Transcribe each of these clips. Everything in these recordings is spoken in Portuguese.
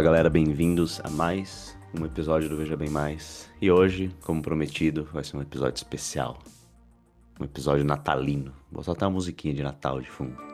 Fala galera, bem-vindos a mais um episódio do Veja Bem Mais. E hoje, como prometido, vai ser um episódio especial. Um episódio natalino. Vou soltar uma musiquinha de Natal de fundo.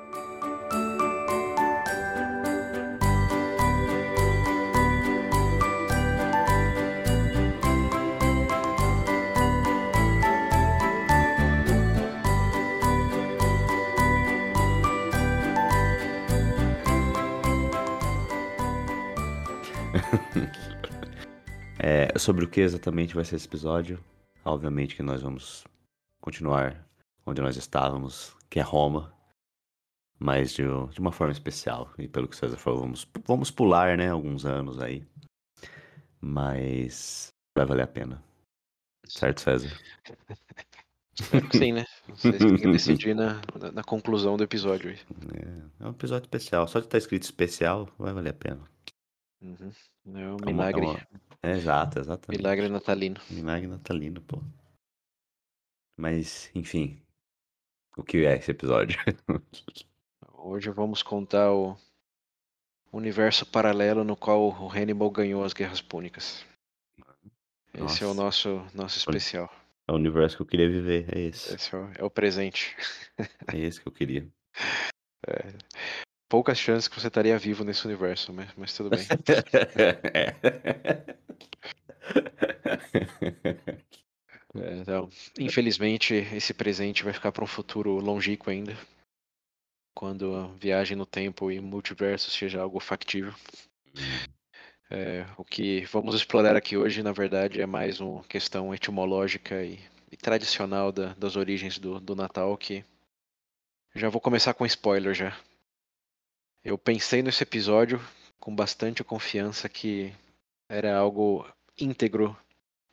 Sobre o que exatamente vai ser esse episódio? Obviamente que nós vamos continuar onde nós estávamos, que é Roma, mas de, de uma forma especial. E pelo que o César falou, vamos, vamos pular, né, alguns anos aí. Mas vai valer a pena. Certo, César? Sim, né? Vocês têm que decidir na, na, na conclusão do episódio. É, é um episódio especial. Só de estar escrito especial, vai valer a pena. Uhum. É um É uma- milagre, é uma- É, exato, exatamente. milagre natalino. Milagre natalino, pô. Mas, enfim. O que é esse episódio? Hoje vamos contar o universo paralelo no qual o Hannibal ganhou as guerras púnicas. Esse é o Nossa. nosso, nosso especial. É o universo que eu queria viver. É esse. Esse é o, é o presente. É esse que eu queria. Poucas chances que você estaria vivo nesse universo, mas, mas tudo bem. É, então, infelizmente, esse presente vai ficar para um futuro longínquo ainda. Quando a viagem no tempo e multiverso seja algo factível. É, o que vamos explorar aqui hoje, na verdade, é mais uma questão etimológica e, e tradicional da- das origens do, do Natal, que já vou começar com spoiler já. Eu pensei nesse episódio com bastante confiança que era algo íntegro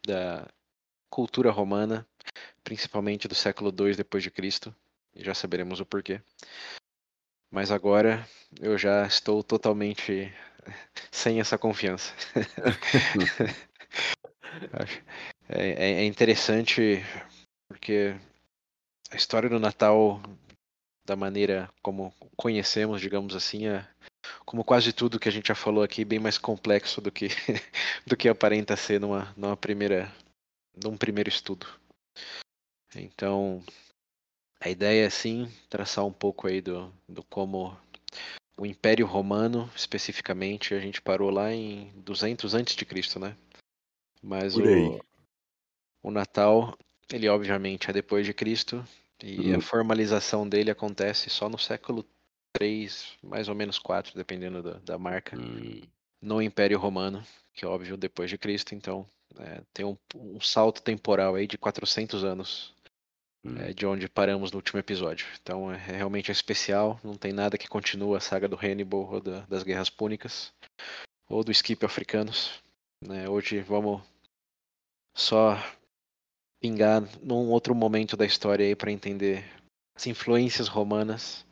da cultura romana, principalmente do século II depois de Cristo, e já saberemos o porquê. Mas agora eu já estou totalmente sem essa confiança. É, é- é interessante porque a história do Natal, da maneira como conhecemos, digamos assim, é, como quase tudo que a gente já falou aqui, bem mais complexo do que, do que aparenta ser numa, numa primeira, num primeiro estudo. Então, a ideia é sim traçar um pouco aí do, do como o Império Romano, especificamente, a gente parou lá em 200 antes de Cristo, né? Mas o, o Natal, ele obviamente é depois de Cristo e Uhum. a formalização dele acontece só no século 3, mais ou menos 4, dependendo da, da marca, Hum, no Império Romano, que é óbvio depois de Cristo, então é, tem um, um salto temporal aí de 400 anos hum. é, de onde paramos no último episódio. Então é realmente especial, não tem nada que continua a saga do Hannibal ou da- das Guerras Púnicas ou do Skip Africanos. né? Hoje vamos só pingar num outro momento da história aí para entender as influências romanas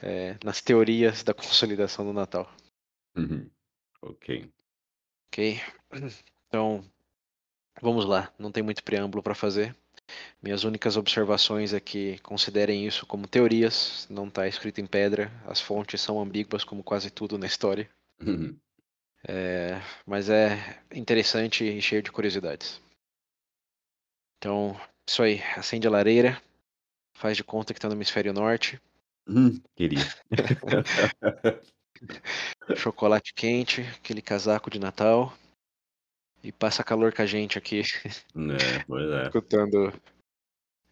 é, nas teorias da consolidação do Natal. Uhum. Ok. Ok? Então, vamos lá. Não tem muito preâmbulo para fazer. Minhas únicas observações é que considerem isso como teorias, não está escrito em pedra. As fontes são ambíguas, como quase tudo na história. Uhum. É, mas é interessante e cheio de curiosidades. Então, isso aí. Acende a lareira. Faz de conta que está no hemisfério norte. Hum, Queria. Chocolate quente, aquele casaco de Natal. E passa calor com a gente aqui. É, pois é. escutando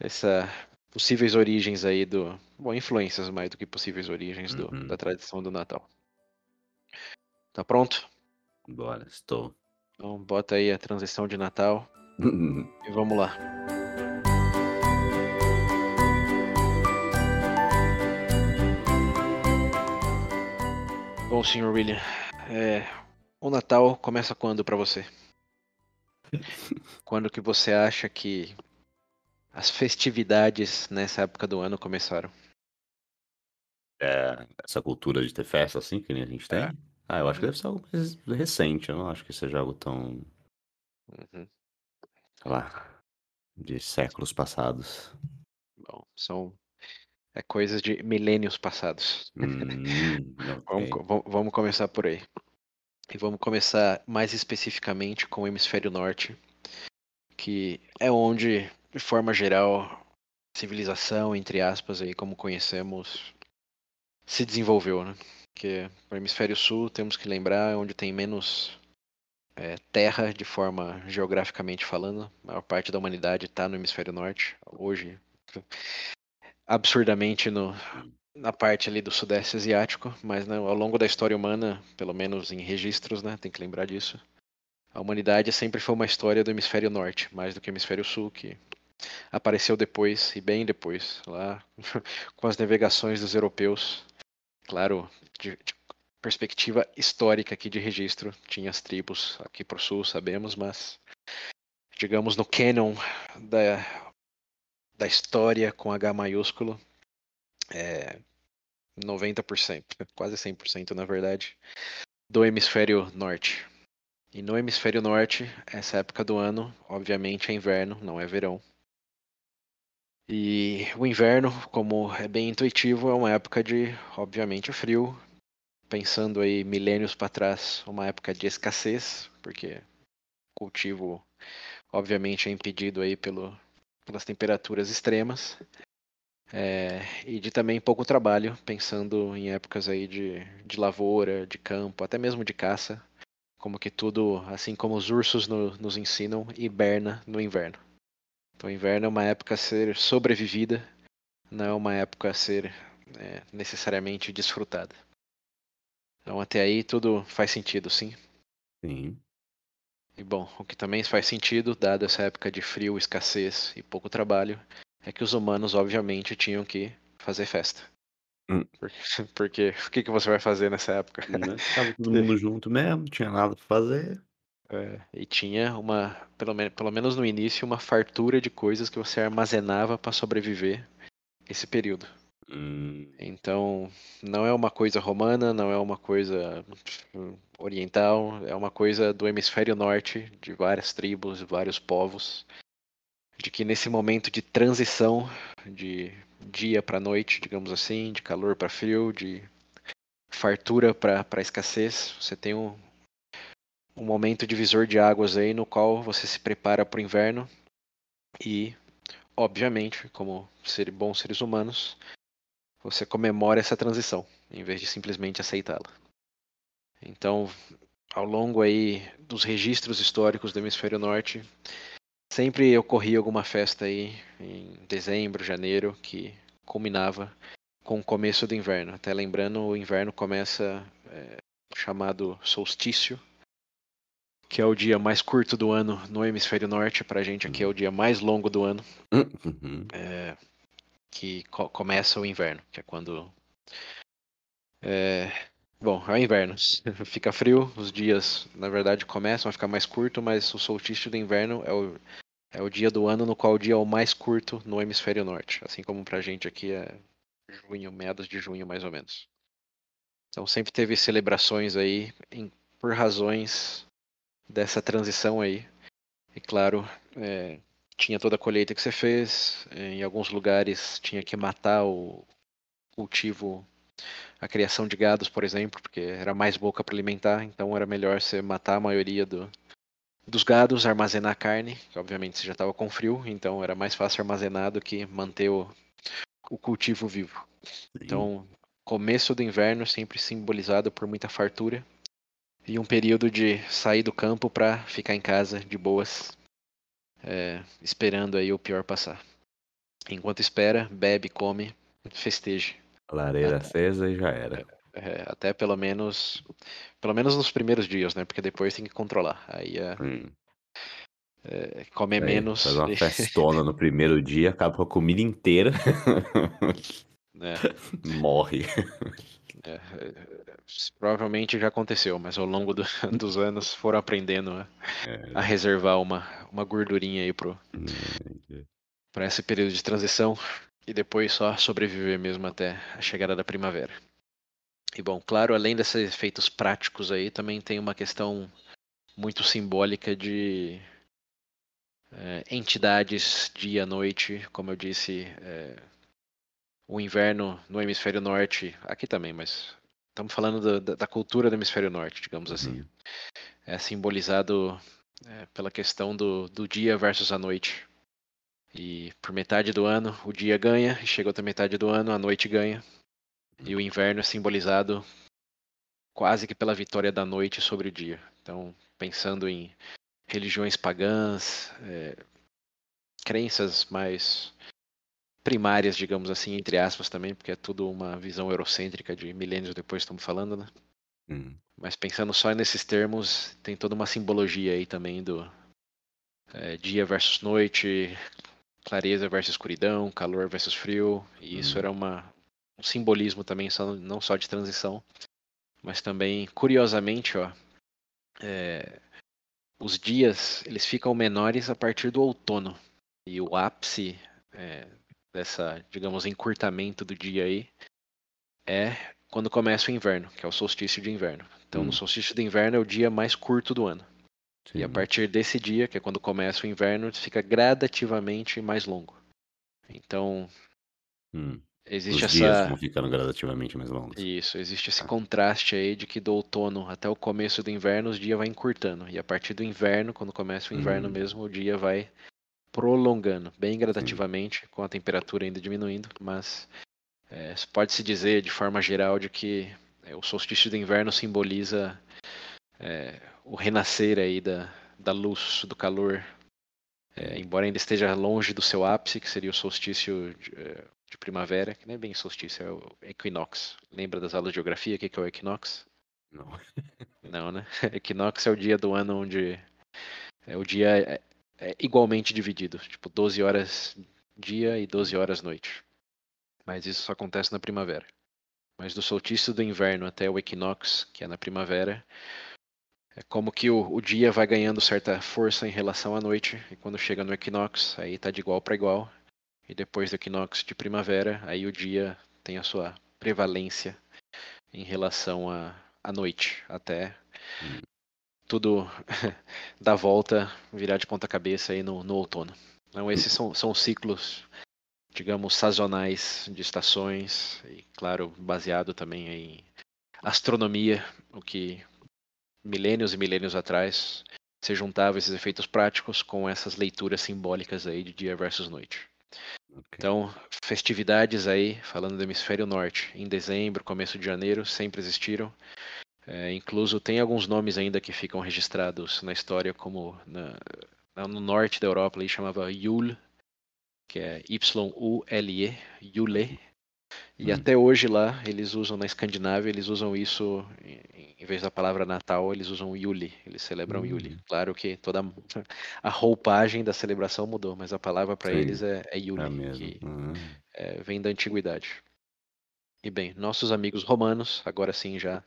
essa possíveis origens aí do, bom, influências mais do que possíveis origens do- Uhum. da tradição do Natal. Tá pronto? Bora, estou. Então bota aí a transição de Natal e vamos lá. Bom, Sr. William, é, o Natal começa quando pra você? Quando que você acha que as festividades nessa época do ano começaram? É, essa cultura de ter festa assim que nem a gente tem? É. Ah, eu acho que deve ser algo mais recente. Eu não acho que seja algo tão, Uhum. Sei lá, de séculos passados. Bom, são é coisas de milênios passados. Hum, Vamos, ok. co- vam- vamos começar por aí. E vamos começar mais especificamente com o hemisfério norte, que é onde, de forma geral, civilização, entre aspas, aí como conhecemos, se desenvolveu, né? Que o hemisfério sul, temos que lembrar, é onde tem menos é, terra, de forma geograficamente falando. A maior parte da humanidade está no hemisfério norte. Hoje, absurdamente no, na parte ali do sudeste asiático, mas né, ao longo da história humana, pelo menos em registros, né, tem que lembrar disso. A humanidade sempre foi uma história do hemisfério norte, mais do que o hemisfério sul, que apareceu depois e bem depois, lá com as navegações dos europeus. Claro, de, de perspectiva histórica aqui de registro, tinha as tribos aqui para o sul, sabemos, mas digamos no canon da, da história com H maiúsculo, é, 90%, quase 100% na verdade, do hemisfério norte. E no hemisfério norte, essa época do ano, obviamente, é inverno, não é verão. E o inverno, como é bem intuitivo, é uma época de, obviamente, frio. Pensando aí milênios para trás, uma época de escassez, porque o cultivo, obviamente, é impedido aí pelo, pelas temperaturas extremas. É, e de também pouco trabalho, pensando em épocas aí de, de lavoura, de campo, até mesmo de caça, como que tudo, assim como os ursos no, nos ensinam, hiberna no inverno. Então, inverno é uma época a ser sobrevivida, não é uma época a ser é, necessariamente desfrutada. Então, até aí tudo faz sentido, sim? Sim. E bom, o que também faz sentido, dado essa época de frio, escassez e pouco trabalho, é que os humanos, obviamente, tinham que fazer festa. Hum. Porque, porque o que, que você vai fazer nessa época? Né? Tava todo mundo junto mesmo, não tinha nada pra fazer. É, e tinha uma, pelo, pelo menos no início, uma fartura de coisas que você armazenava para sobreviver esse período. Hum, Então, não é uma coisa romana, não é uma coisa hum, oriental, é uma coisa do hemisfério norte, de várias tribos, vários povos, de que nesse momento de transição de dia para noite, digamos assim, de calor para frio, de fartura para escassez, você tem um, um momento divisor de águas aí no qual você se prepara para o inverno e, obviamente, como ser, bons seres humanos, você comemora essa transição em vez de simplesmente aceitá-la. Então, ao longo aí dos registros históricos do hemisfério norte, sempre ocorria alguma festa aí em dezembro, janeiro, que culminava com o começo do inverno. Até lembrando, o inverno começa é, chamado solstício, que é o dia mais curto do ano no hemisfério norte. Para a gente aqui é o dia mais longo do ano, uhum. é, que co começa o inverno, que é quando. É, bom, é o inverno. Fica frio, os dias, na verdade, começam a ficar mais curto, mas o solstício do inverno é o, é o dia do ano no qual o dia é o mais curto no hemisfério norte. Assim como pra gente aqui é junho, meados de junho, mais ou menos. Então sempre teve celebrações aí em, por razões dessa transição aí. E claro, é, tinha toda a colheita que você fez. Em alguns lugares tinha que matar o cultivo, a criação de gados, por exemplo, porque era mais boca para alimentar. Então era melhor você matar a maioria do, dos gados, armazenar a carne. Que obviamente você já estava com frio, então era mais fácil armazenar do que manter o, o cultivo vivo. Então, começo do inverno sempre simbolizado por muita fartura e um período de sair do campo para ficar em casa de boas, é, esperando aí o pior passar. Enquanto espera, bebe, come, festeje. Lareira acesa e já era. É, até pelo menos, pelo menos nos primeiros dias, né? Porque depois tem que controlar. Aí é, Hum. é, comer menos. Faz uma festona no primeiro dia, acaba com a comida inteira. né? Morre. É, é, provavelmente já aconteceu, mas ao longo do- dos anos foram aprendendo a, É, a reservar uma, uma gordurinha aí pro, é, para esse período de transição e depois só sobreviver mesmo até a chegada da primavera. E bom, claro, além desses efeitos práticos aí, também tem uma questão muito simbólica de é, entidades dia e noite, como eu disse, é, o inverno no hemisfério norte, aqui também, mas estamos falando da, da, cultura do hemisfério norte, digamos assim. Uhum. É simbolizado é, pela questão do, do dia versus a noite. E por metade do ano o dia ganha, e chega outra metade do ano a noite ganha. E o inverno é simbolizado quase que pela vitória da noite sobre o dia. Então, pensando em religiões pagãs, é, crenças mais primárias, digamos assim, entre aspas também, porque é tudo uma visão eurocêntrica de milênios depois estamos falando, né? Hum. Mas pensando só nesses termos, tem toda uma simbologia aí também do é, dia versus noite, clareza versus escuridão, calor versus frio, e isso hum. era uma, um simbolismo também, só, não só de transição, mas também, curiosamente, ó, é, os dias eles ficam menores a partir do outono, e o ápice é, dessa, digamos, encurtamento do dia aí, é quando começa o inverno, que é o solstício de inverno. Então, hum. no solstício de inverno é o dia mais curto do ano. Sim. E a partir desse dia, que é quando começa o inverno, fica gradativamente mais longo. Então, hum. existe Os essa. Dias vão ficando gradativamente mais longos. Isso, existe esse ah. contraste aí de que do outono até o começo do inverno os dias vai encurtando. E a partir do inverno, quando começa o inverno hum. mesmo, o dia vai prolongando, bem gradativamente, Sim. com a temperatura ainda diminuindo, mas é, pode-se dizer de forma geral de que é, o solstício do inverno simboliza é, o renascer aí da, da luz, do calor, é, embora ainda esteja longe do seu ápice, que seria o solstício de, é, de, primavera, que não é bem solstício, é o equinox. Lembra das aulas de geografia, o que é o equinox? Não. não, né? Equinox é o dia do ano onde é o dia é igualmente dividido, tipo 12 horas dia e 12 horas noite. Mas isso só acontece na primavera. Mas do solstício do inverno até o equinox, que é na primavera, é como que o, o dia vai ganhando certa força em relação à noite, e quando chega no equinox, aí tá de igual para igual. E depois do equinox de primavera, aí o dia tem a sua prevalência em relação à, à noite, até tudo dá volta, virar de ponta cabeça aí no, no outono. Então esses são, são ciclos, digamos, sazonais de estações, e claro, baseado também em astronomia, o que milênios e milênios atrás se juntava esses efeitos práticos com essas leituras simbólicas aí de dia versus noite. Okay. Então, festividades aí, falando do hemisfério norte, em dezembro, começo de janeiro, sempre existiram. É, incluso tem alguns nomes ainda que ficam registrados na história como na, no norte da Europa ali chamava Yule, que é Y-U-L-E, Yule. E hum. até hoje lá eles usam na Escandinávia, eles usam isso em, em vez da palavra Natal, eles usam Yule, eles celebram hum. Yule. Claro que toda a roupagem da celebração mudou, mas a palavra para eles é, é Yule, é que hum. é, vem da antiguidade. E bem, nossos amigos romanos, agora sim já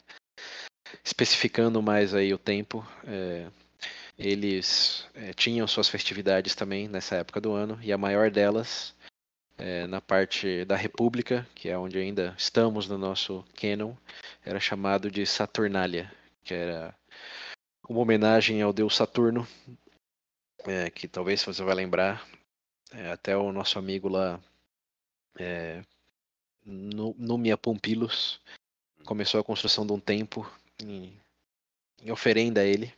especificando mais aí o tempo, é, eles é, tinham suas festividades também nessa época do ano, e a maior delas, é, na parte da República, que é onde ainda estamos no nosso canon, era chamado de Saturnália, que era uma homenagem ao deus Saturno, é, que talvez você vai lembrar, é, até o nosso amigo lá, é, Númia Pompilus, começou a construção de um templo em, em oferenda a ele.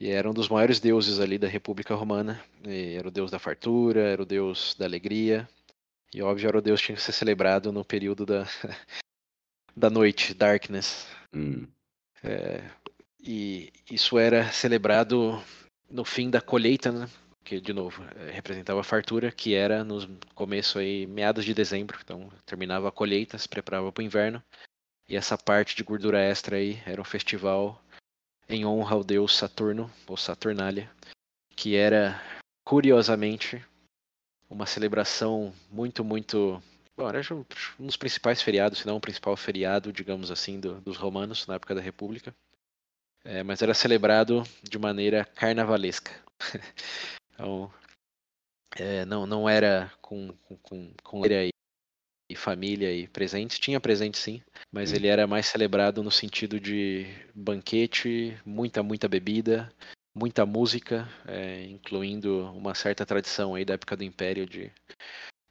E era um dos maiores deuses ali da República Romana. E era o deus da fartura, era o deus da alegria. E óbvio, era o deus que tinha que ser celebrado no período da, da noite, darkness. Hum. É, e isso era celebrado no fim da colheita, né? Que, de novo, é, representava a fartura, que era no começo aí, meados de dezembro. Então, terminava a colheita, se preparava para o inverno. E essa parte de gordura extra aí era um festival em honra ao deus Saturno, ou Saturnália, que era, curiosamente, uma celebração muito, muito. Bom, era um dos principais feriados, se não o principal feriado, digamos assim, do, dos romanos na época da República. É, mas era celebrado de maneira carnavalesca. então, é, não, não era com, com, com, com e família e presentes. Tinha presente sim, mas ele era mais celebrado no sentido de banquete, muita, muita bebida, muita música, é, incluindo uma certa tradição aí da época do Império de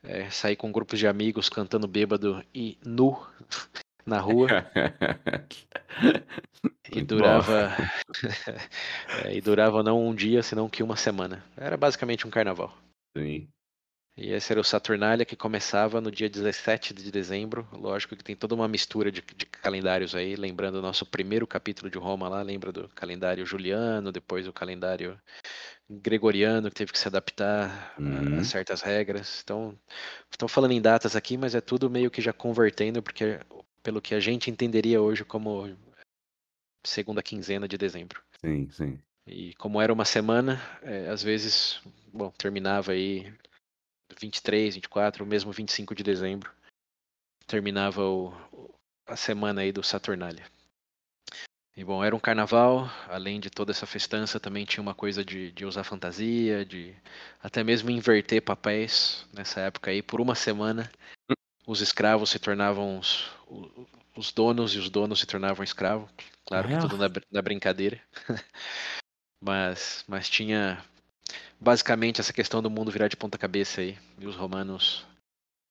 é, sair com grupos de amigos cantando bêbado e nu na rua. e durava. é, e durava não um dia, senão que uma semana. Era basicamente um carnaval. Sim. E esse era o Saturnália que começava no dia 17 de dezembro. Lógico que tem toda uma mistura de, de, calendários aí, lembrando o nosso primeiro capítulo de Roma lá, lembra do calendário juliano, depois o calendário gregoriano que teve que se adaptar uhum. a, certas regras. Então, estão falando em datas aqui, mas é tudo meio que já convertendo, porque pelo que a gente entenderia hoje como segunda quinzena de dezembro. Sim, sim. E como era uma semana, é, às vezes, bom, terminava aí 23, 24, mesmo 25 de dezembro, terminava o, a semana aí do Saturnália. E bom, era um carnaval, além de toda essa festança, também tinha uma coisa de, de usar fantasia, de até mesmo inverter papéis nessa época aí, por uma semana. Os escravos se tornavam os, os donos e os donos se tornavam escravos. Claro que tudo na, na brincadeira. mas, mas tinha basicamente essa questão do mundo virar de ponta cabeça aí e os romanos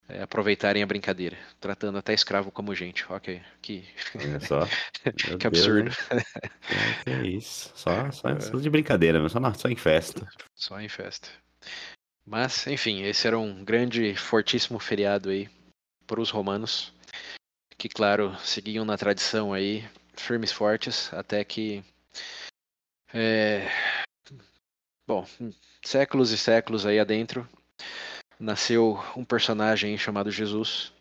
é, aproveitarem a brincadeira, tratando até escravo como gente. Ok, que, que absurdo. É, que é isso. Só, só, é. só de brincadeira, só, só em festa. Só em festa. Mas, enfim, esse era um grande, fortíssimo feriado aí para os romanos, que, claro, seguiam na tradição aí, firmes fortes, até que. É, bom, séculos e séculos aí adentro, nasceu um personagem chamado Jesus.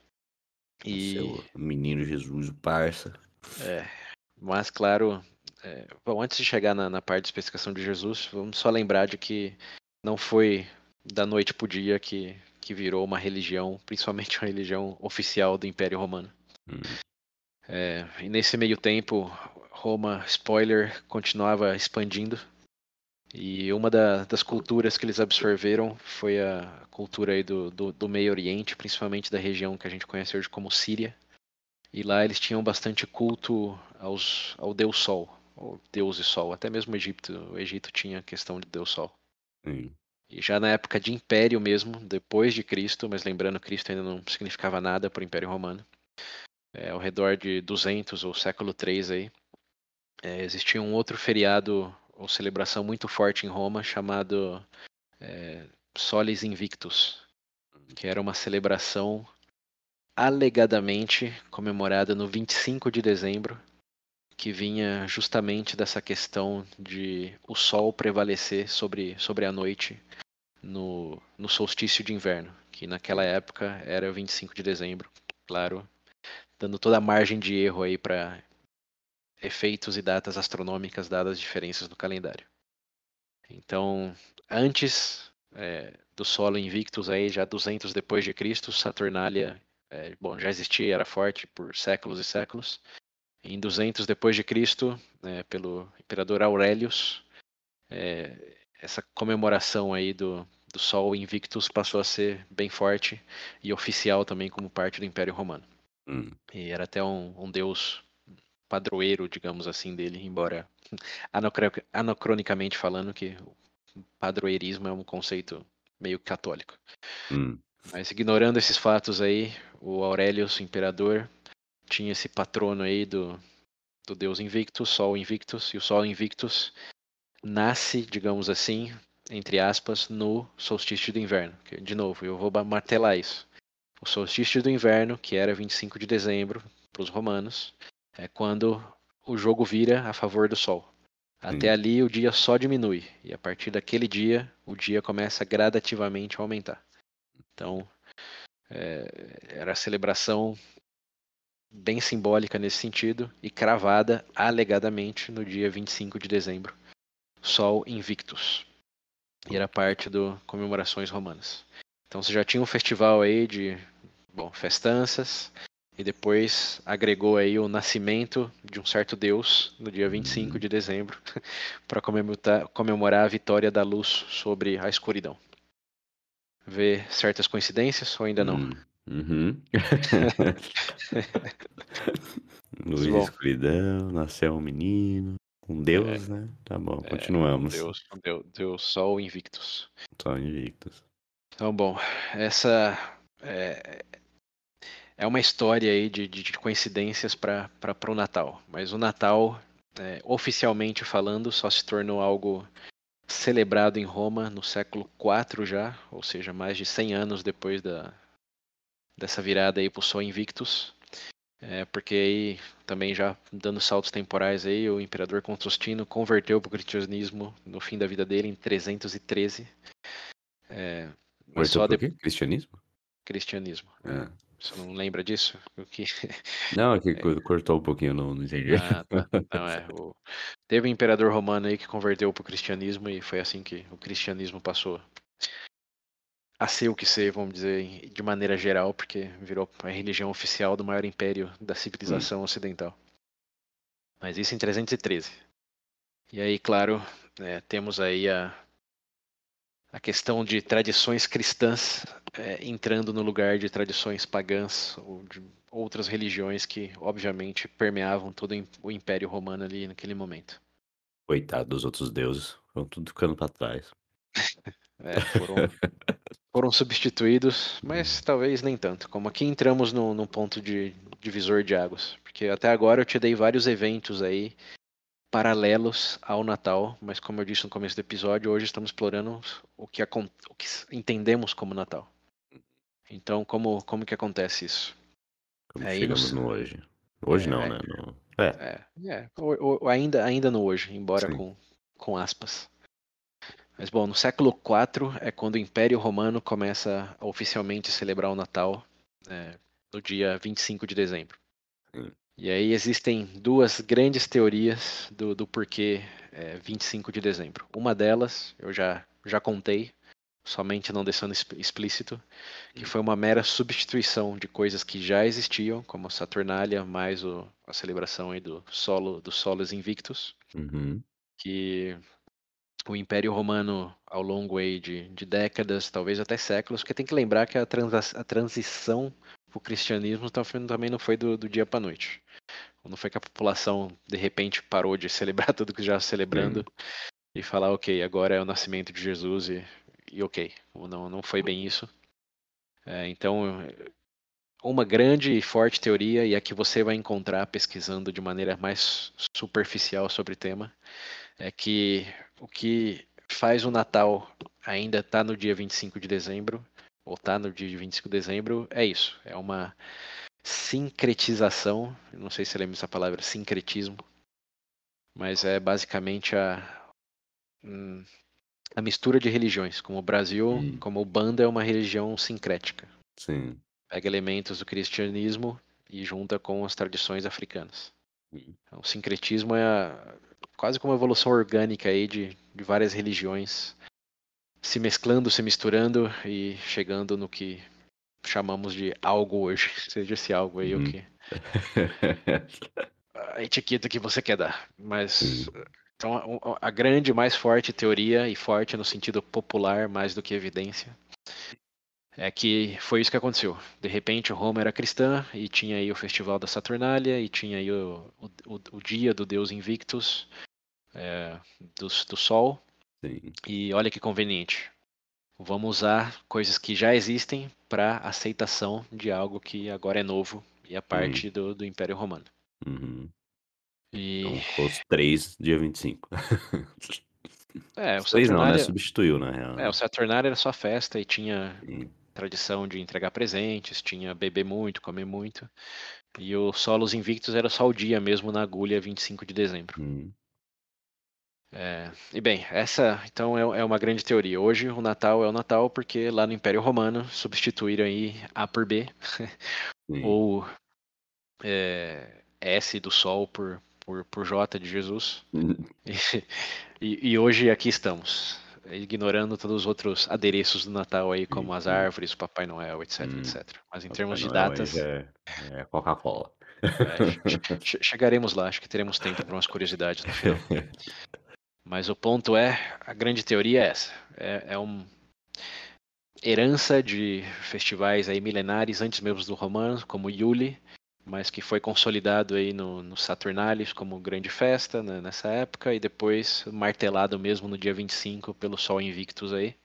E... O menino Jesus, o parça. É, mas claro, é, bom, antes de chegar na, na parte de especificação de Jesus, vamos só lembrar de que não foi da noite pro dia que, que virou uma religião, principalmente uma religião oficial do Império Romano. Hum. É, e nesse meio tempo, Roma, spoiler, continuava expandindo e uma da, das culturas que eles absorveram foi a cultura aí do, do, do, Meio Oriente, principalmente da região que a gente conhece hoje como Síria. E lá eles tinham bastante culto aos, ao Deus Sol, ou Deus e Sol. Até mesmo o Egito, o Egito tinha a questão de Deus Sol. Sim. E já na época de Império mesmo, depois de Cristo, mas lembrando Cristo ainda não significava nada para o Império Romano, é, ao redor de 200 ou século 3 aí, é, existia um outro feriado ou celebração muito forte em Roma chamado é, Solis Invictus, que era uma celebração alegadamente comemorada no 25 de dezembro, que vinha justamente dessa questão de o sol prevalecer sobre, sobre a noite no, no solstício de inverno, que naquela época era 25 de dezembro, claro, dando toda a margem de erro aí para efeitos e datas astronômicas dadas as diferenças no calendário. Então, antes é, do solo Invictus, aí já 200 depois de Cristo, Saturnália, é, bom, já existia, era forte por séculos e séculos. Em 200 depois de Cristo, é, pelo imperador Aurelius, é, essa comemoração aí do, do Sol Invictus passou a ser bem forte e oficial também como parte do Império Romano. Hum. E era até um, um deus padroeiro, digamos assim, dele, embora anacronicamente falando que o padroeirismo é um conceito meio católico. Hum. Mas ignorando esses fatos aí, o Aurelius, o imperador, tinha esse patrono aí do, do deus Invictus, Sol Invictus, e o Sol Invictus nasce, digamos assim, entre aspas, no solstício do inverno. De novo, eu vou martelar isso. O solstício do inverno, que era 25 de dezembro para os romanos, é quando o jogo vira a favor do Sol. Até Sim. ali o dia só diminui e a partir daquele dia o dia começa gradativamente a aumentar. Então é, era a celebração bem simbólica nesse sentido e cravada alegadamente no dia 25 de dezembro, Sol Invictus. E era parte do comemorações romanas. Então você já tinha um festival aí de bom, festanças, e depois agregou aí o nascimento de um certo deus no dia 25 de dezembro para comemorar, comemorar a vitória da luz sobre a escuridão. Vê certas coincidências ou ainda não? Hum, uhum. luz e escuridão, nasceu um menino, um deus, é, né? Tá bom, é, continuamos. Deus, Deus, Deus, Sol Invictus. Sol Invictus. Então, bom, essa é, é uma história aí de, de, de coincidências para o Natal. Mas o Natal, é, oficialmente falando, só se tornou algo celebrado em Roma no século IV já, ou seja, mais de 100 anos depois da, dessa virada aí para o Sol Invictus. É, porque aí, também já dando saltos temporais aí, o imperador Constantino converteu para o cristianismo no fim da vida dele, em 313. É, mas só de... Cristianismo? Cristianismo. É. Você não lembra disso? O que... Não, é que cortou um pouquinho, não, não entendi. Ah, tá. Não, é, o... Teve um imperador romano aí que converteu para o cristianismo e foi assim que o cristianismo passou a ser o que ser, vamos dizer, de maneira geral, porque virou a religião oficial do maior império da civilização hum. ocidental. Mas isso em 313. E aí, claro, é, temos aí a, a questão de tradições cristãs é, entrando no lugar de tradições pagãs ou de outras religiões que, obviamente, permeavam todo o Império Romano ali naquele momento. Coitado dos outros deuses, vão tudo ficando para trás. é, foram foram substituídos, mas uhum. talvez nem tanto. Como aqui entramos no, num ponto de divisor de águas. Porque até agora eu te dei vários eventos aí paralelos ao Natal, mas como eu disse no começo do episódio, hoje estamos explorando o que, o que entendemos como Natal. Então, como, como que acontece isso? Como é, chegamos no... hoje. Hoje é, não, né? No... É. é, é. O, o, ainda, ainda no hoje, embora com, com aspas. Mas bom, no século IV é quando o Império Romano começa a oficialmente celebrar o Natal, né, no dia 25 de dezembro. Sim. E aí existem duas grandes teorias do, do porquê é, 25 de dezembro. Uma delas, eu já, já contei, somente não deixando explícito, que foi uma mera substituição de coisas que já existiam, como a Saturnália, mais o, a celebração aí do solo dos solos invictus, uhum. que o Império Romano ao longo aí de, de décadas, talvez até séculos, porque tem que lembrar que a, trans, a transição para o cristianismo também não foi do, do dia para noite. Não foi que a população de repente parou de celebrar tudo que já celebrando e falar, ok, agora é o nascimento de Jesus e, e ok. Não, não foi bem isso. É, então, uma grande e forte teoria, e a que você vai encontrar pesquisando de maneira mais superficial sobre o tema, é que o que faz o Natal ainda estar tá no dia 25 de dezembro, ou tá no dia 25 de dezembro, é isso. É uma sincretização, não sei se lembra essa palavra, sincretismo, mas é basicamente a, hum, a mistura de religiões. Como o Brasil, hum. como o Banda é uma religião sincrética. Sim. Pega elementos do cristianismo e junta com as tradições africanas. Hum. Então, o sincretismo é a, quase como uma evolução orgânica aí de, de várias religiões se mesclando, se misturando e chegando no que chamamos de algo hoje, seja esse algo aí uhum. o que a etiqueta que você quer dar. Mas então a, a grande, mais forte teoria e forte no sentido popular mais do que evidência é que foi isso que aconteceu. De repente, Roma era cristã e tinha aí o festival da Saturnália e tinha aí o, o, o dia do deus Invictus é, do, do Sol. Sim. E olha que conveniente. Vamos usar coisas que já existem para aceitação de algo que agora é novo e é parte uhum. do, do Império Romano. Uhum. E... Então, os três, dia 25. É, o três não, né? Substituiu, na real. É, o Saturnário era só festa e tinha Sim. tradição de entregar presentes, tinha beber muito, comer muito. E o Solos Invictus era só o dia mesmo na agulha, 25 de dezembro. Uhum. É, e bem, essa então é, é, uma grande teoria. Hoje o Natal é o Natal porque lá no Império Romano substituíram aí A por B, ou é, S do Sol por, por, por J de Jesus. Uhum. E, e, hoje aqui estamos, ignorando todos os outros adereços do Natal aí, como as árvores, o Papai Noel, etc, etc. Mas em Papai termos de datas. É, é Coca-Cola. É, chegaremos lá, acho que teremos tempo para umas curiosidades no final. Mas o ponto é, a grande teoria é essa. É, é uma herança de festivais aí milenares antes mesmo do romano, como Yuli, mas que foi consolidado aí no, no Saturnalis como grande festa né, nessa época e depois martelado mesmo no dia 25 pelo Sol Invictus aí.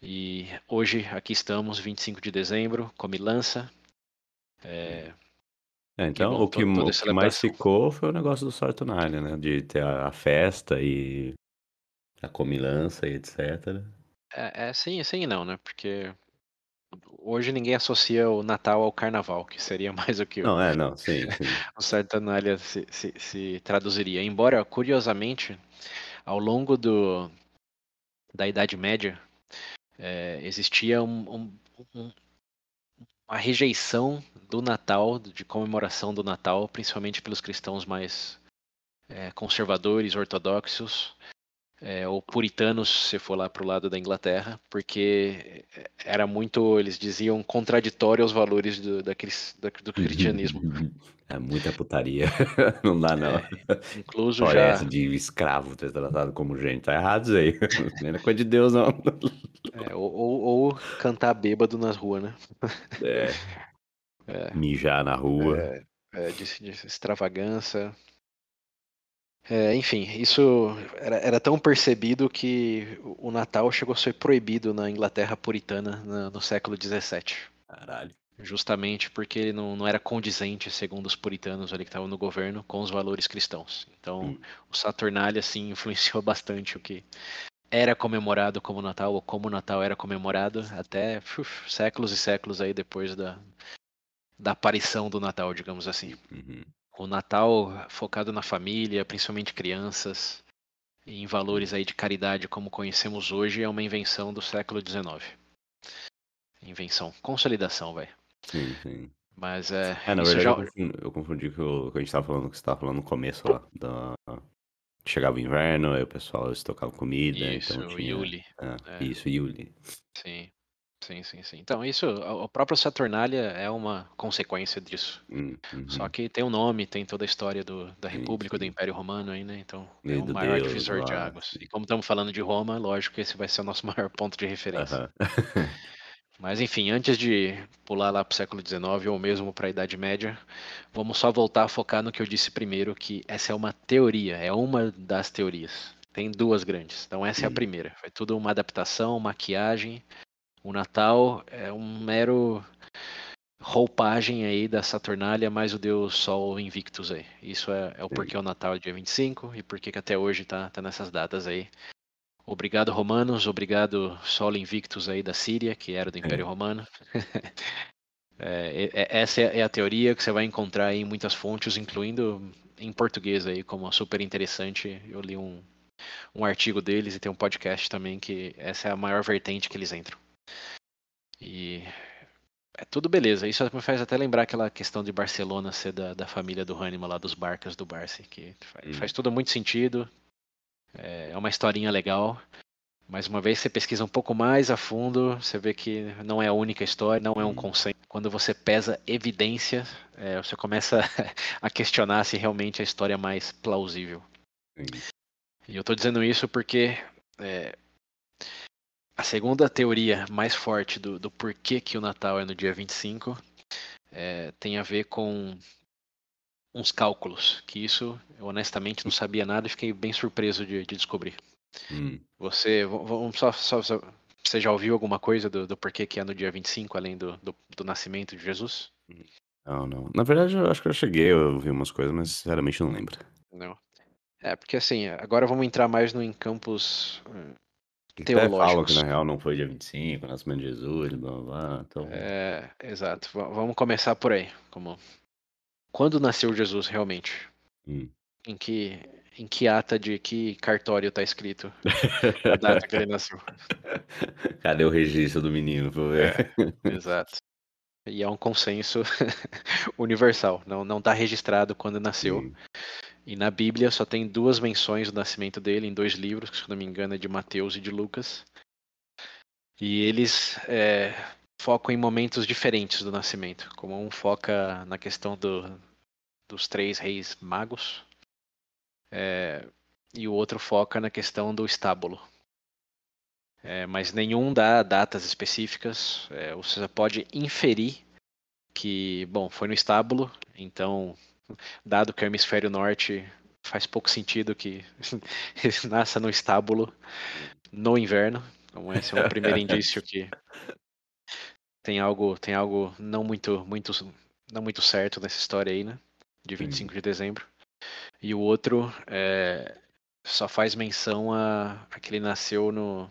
E hoje aqui estamos, 25 de dezembro, Comilança, É, É, então o que, o que mais ficou foi o negócio do Saturnalia, né? De ter a, a festa e a comilança e etc. É, é sim, sim e não, né? Porque hoje ninguém associa o Natal ao Carnaval, que seria mais o que o, Não, é, não, sim, sim. o Saturnalia se, se, se traduziria. Embora, curiosamente, ao longo do, da Idade Média, é, existia um- um- um- uma rejeição do Natal, de comemoração do Natal, principalmente pelos cristãos mais é, conservadores, ortodoxos, é, ou puritanos, se for lá para o lado da Inglaterra, porque era muito, eles diziam, contraditório aos valores do, da da- do cristianismo. É muita putaria. Não dá, não. Incluso Olha já essa de escravo ter tratado como gente. Tá errado isso aí. Não é coisa de Deus, não. é, ou, ou- ou cantar bêbado nas ruas, né? É. Mijar na rua. É, de, de extravagância. É, enfim, isso era, era tão percebido que o Natal chegou a ser proibido na Inglaterra puritana na- no século XVII. Caralho. Justamente porque ele não, não era condizente, segundo os puritanos ali que estavam no governo, com os valores cristãos. Então, Hum. o Saturnália, assim, influenciou bastante o que era comemorado como Natal, ou como o Natal era comemorado, até uf, séculos e séculos aí depois da, da aparição do Natal, digamos assim. Uhum. O Natal focado na família, principalmente crianças, e em valores aí de caridade como conhecemos hoje, é uma invenção do século XIX. Invenção, consolidação, vai. Sim, sim. Mas é, É, na verdade, já, eu confundi, eu confundi com o que a gente tava falando, que você tava falando no começo lá. Da... Chegava o inverno, aí o pessoal estocava comida, Isso, então tinha... Yuli. É, É. Isso, Yuli. Sim, sim, sim, sim. Então, isso, o o próprio Saturnália é uma consequência disso. Hum, uhum. Só que tem um nome, tem toda a história do, da República, do sim. Império Romano aí, né? Então, é o do maior Deus divisor de lá, águas. sim. E como estamos falando de Roma, lógico que esse vai ser o nosso maior ponto de referência. Aham. Mas enfim, antes de pular lá para o século XIX ou mesmo para a Idade Média, vamos só voltar a focar no que eu disse primeiro, que essa é uma teoria, é uma das teorias. Tem duas grandes. Então essa é a Hum. primeira. Foi tudo uma adaptação, maquiagem. O Natal é um mero roupagem aí da Saturnália mais o deus Sol Invictus aí. Isso é, é o porquê o Natal é dia 25 e porquê que até hoje tá, tá nessas datas aí. Obrigado, romanos. Obrigado, Sol Invictus aí da Síria, que era do Império Romano. É, é- é- essa é a teoria que você vai encontrar aí em muitas fontes, incluindo em português aí, como super interessante. Eu li um, um artigo deles e tem um podcast também que essa é a maior vertente que eles entram. E é tudo beleza. Isso me faz até lembrar aquela questão de Barcelona ser da, da família do Hannibal, lá dos Barcas do Barça, que faz, Hum. faz tudo muito sentido. É, é uma historinha legal. Mas uma vez você pesquisa um pouco mais a fundo, você vê que não é a única história, não é um Hum. consenso. Quando você pesa evidência, é, você começa a questionar se realmente a história é mais plausível. Sim. E eu tô dizendo isso porque é, a segunda teoria mais forte do, do porquê que o Natal é no dia 25 é, tem a ver com uns cálculos, que isso eu honestamente não sabia nada e fiquei bem surpreso de, de descobrir. Hum. Você, vamos só, só- só- você já ouviu alguma coisa do, do porquê que é no dia 25, além do, do, do nascimento de Jesus? Não, não. Na verdade, eu acho que eu cheguei a ouvir umas coisas, mas sinceramente não lembro. Não. É, porque assim, agora vamos entrar mais no em campos eh, Até falam que teológicos. na real não foi dia 25, o nascimento de Jesus, blá blá blá. Então, É, exato. V- vamos começar por aí. Como... Quando nasceu Jesus realmente? hum. Em que, em que ata de que cartório está escrito a data que ele nasceu? Cadê o registro do menino? Ver. Exato. E é um consenso universal. Não, não está registrado quando nasceu. Sim. E na Bíblia só tem duas menções do nascimento dele em dois livros, que se não me engano é de Mateus e de Lucas. E eles é, focam em momentos diferentes do nascimento. Como um foca na questão do, dos três reis magos, é, e o outro foca na questão do estábulo. É, mas nenhum dá datas específicas. É, pode inferir que, bom, foi no estábulo, então, dado que o hemisfério norte faz pouco sentido que nasça no estábulo no inverno. Então esse é um primeiro indício que tem algo, tem algo não muito, muito dá muito certo nessa história aí, né? De 25 de dezembro. E o outro é, só faz menção a, a que ele nasceu no,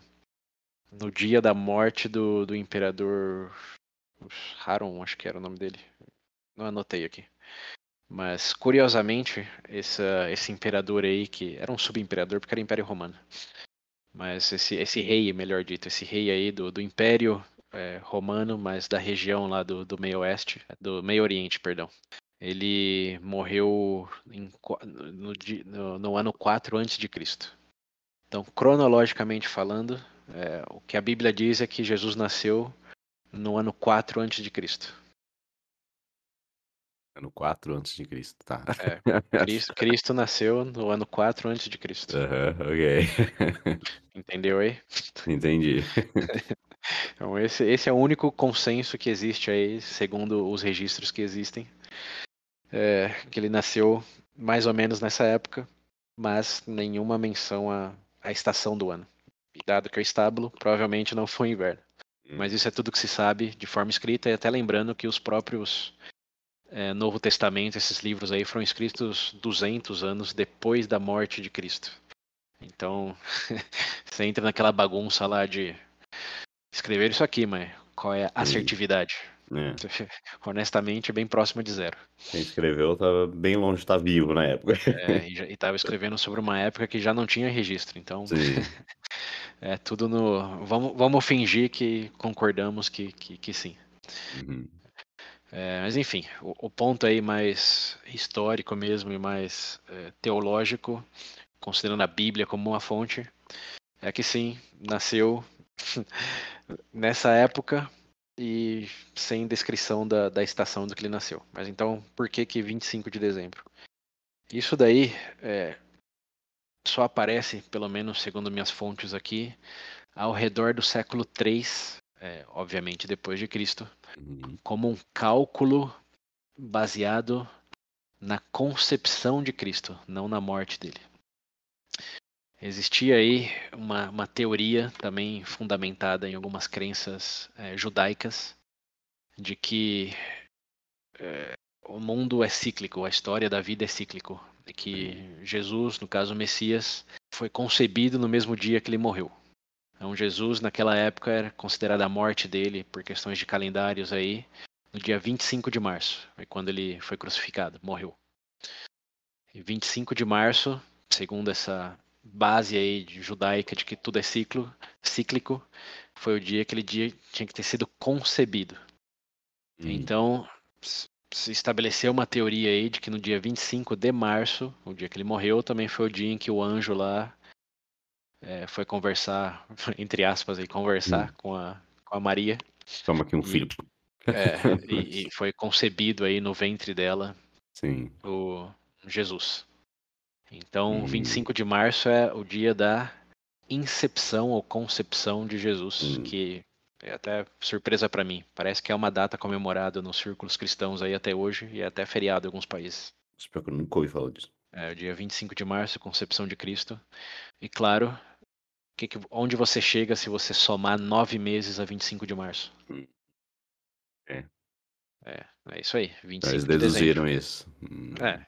no dia da morte do, do imperador Haron, acho que era o nome dele. Não anotei aqui. Mas, curiosamente, esse, imperador aí, que era um subimperador porque era Império Romano. Mas esse, esse rei, melhor dito, esse rei aí do, do Império é, Romano, mas da região lá do, do meio oeste, do meio oriente, perdão. Ele morreu em, no, no, no, ano 4 a.C. Então, cronologicamente falando, é, o que a Bíblia diz é que Jesus nasceu no ano 4 a.C. Ano 4 antes de Cristo, tá. É, Cristo, Cristo, nasceu no ano 4 antes de Cristo. Uhum, ok. Entendeu aí? Entendi. Então esse, esse é o único consenso que existe aí, segundo os registros que existem. É, que ele nasceu mais ou menos nessa época, mas nenhuma menção à, à estação do ano. E dado que é estábulo, provavelmente não foi inverno. Hum. Mas isso é tudo que se sabe de forma escrita, e até lembrando que os próprios é, Novo Testamento, esses livros aí foram escritos 200 anos depois da morte de Cristo. Então, você entra naquela bagunça lá de escrever isso aqui, mas qual é a assertividade? É. Honestamente, bem próximo de zero. Quem escreveu estava bem longe de estar vivo na época. É, e estava escrevendo sobre uma época que já não tinha registro, então. é tudo no. Vamos, vamos fingir que concordamos que, que, que sim. Uhum. É, mas enfim, o, o, ponto aí mais histórico mesmo e mais é, teológico, considerando a Bíblia como uma fonte, é que sim, nasceu nessa época e sem descrição da, da estação do que ele nasceu. Mas então, por que que 25 de dezembro? Isso daí é, só aparece, pelo menos segundo minhas fontes aqui, ao redor do século 3 é, obviamente depois de Cristo, uhum. como um cálculo baseado na concepção de Cristo, não na morte dele. Existia aí uma, uma teoria também fundamentada em algumas crenças é, judaicas de que é, o mundo é cíclico, a história da vida é cíclico, e que uhum. Jesus, no caso o Messias, foi concebido no mesmo dia que ele morreu. Então Jesus naquela época era considerada a morte dele por questões de calendários aí no dia 25 de março, foi quando ele foi crucificado, morreu. E 25 de março, segundo essa base aí judaica de que tudo é ciclo, cíclico, foi o dia que ele dia tinha que ter sido concebido. Hum. Então, se estabeleceu uma teoria aí de que no dia 25 de março, o dia que ele morreu, também foi o dia em que o anjo lá é, foi conversar, entre aspas, aí, conversar hum. com, a, com a Maria. Toma aqui um filho. É, e, e, foi concebido aí no ventre dela Sim. o Jesus. Então, hum. 25 de março é o dia da incepção ou concepção de Jesus, hum. que é até surpresa para mim. Parece que é uma data comemorada nos círculos cristãos aí até hoje e é até feriado em alguns países. Espero que eu nunca ouvi falar disso. É o dia 25 de março, concepção de Cristo. E claro, que que, onde você chega se você somar nove meses a 25 de março? Hum. É. É, é isso aí. 25 Eles deduziram de isso. Hum. É.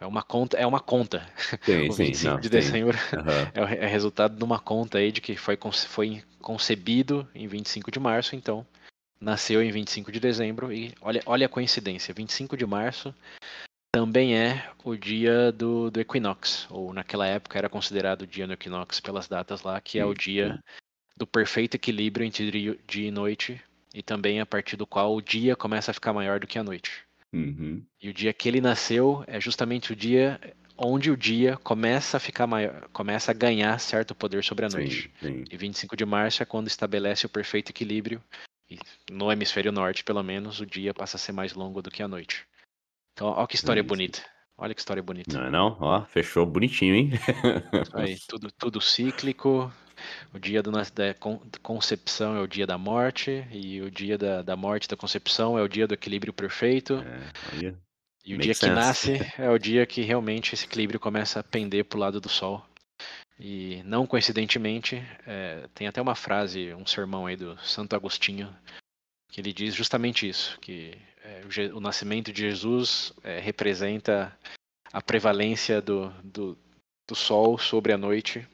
É uma conta, é uma conta. Sim, o 25 sim, não, de dezembro uhum. é, é resultado de uma conta aí de que foi, foi concebido em 25 de março, então nasceu em 25 de dezembro e olha, olha a coincidência, 25 de março também é o dia do, do equinox, ou naquela época era considerado o dia do equinox pelas datas lá, que é o dia do perfeito equilíbrio entre dia e noite, e também a partir do qual o dia começa a ficar maior do que a noite. Uhum. E o dia que ele nasceu é justamente o dia onde o dia começa a ficar maior, começa a ganhar certo poder sobre a noite. Sim, sim. E 25 de março é quando estabelece o perfeito equilíbrio, e no hemisfério norte, pelo menos, o dia passa a ser mais longo do que a noite. Então, olha que história bonita. Olha que história bonita. Não é não? Ó, fechou bonitinho, hein? aí, tudo, tudo cíclico. O dia do, da concepção é o dia da morte, e o dia da, da morte da concepção é o dia do equilíbrio perfeito. É, e o dia sense. que nasce é o dia que realmente esse equilíbrio começa a pender para o lado do sol. E não coincidentemente, é, tem até uma frase, um sermão aí do Santo Agostinho, que ele diz justamente isso, que é, o, o nascimento de Jesus é, representa a prevalência do, do, do sol sobre a noite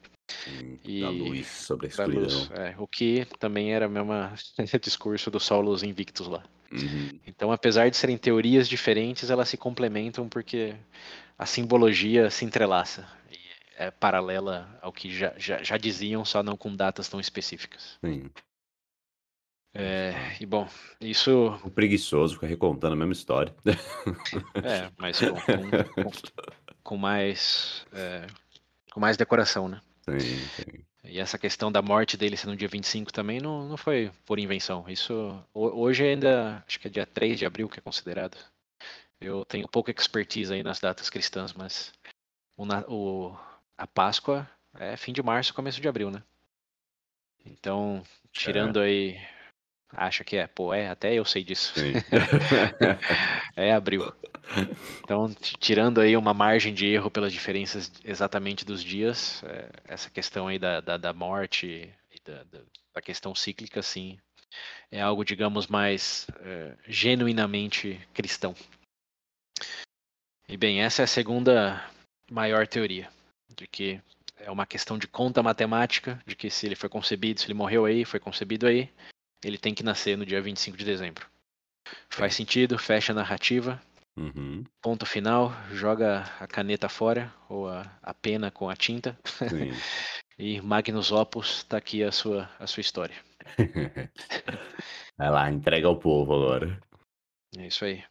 E- Da luz sobre a da luz, escuridão. é, o que também era o mesmo discurso do Saulos Invictus lá. Uhum. Então, apesar de serem teorias diferentes, elas se complementam porque a simbologia se entrelaça e é paralela ao que já, já, já diziam, só não com datas tão específicas. Sim. É, e bom, isso O preguiçoso fica recontando a mesma história. é, mas com, com, com- mais é, com mais decoração, né? Sim, sim. E essa questão da morte dele ser no dia 25 também não, não foi por invenção. Isso ho- hoje ainda, acho que é dia 3 de abril que é considerado. Eu tenho pouca expertise aí nas datas cristãs, mas o, o- a Páscoa é fim de março, começo de abril, né? Então, tirando aí. Acha que é, pô, é, até eu sei disso. É abril. Então, tirando aí uma margem de erro pelas diferenças exatamente dos dias, é, essa questão aí da, da, da morte e da, da, da questão cíclica, sim, é algo, digamos, mais é, genuinamente cristão. E bem, essa é a segunda maior teoria, de que é uma questão de conta matemática, de que se ele foi concebido, se ele morreu aí, foi concebido aí, ele tem que nascer no dia 25 de dezembro. Faz sentido, fecha a narrativa, Uhum. ponto final, joga a caneta fora, ou a, a pena com a tinta, e Magnus Opus tá aqui a sua, a sua história. Vai lá, entrega ao povo agora. É isso aí.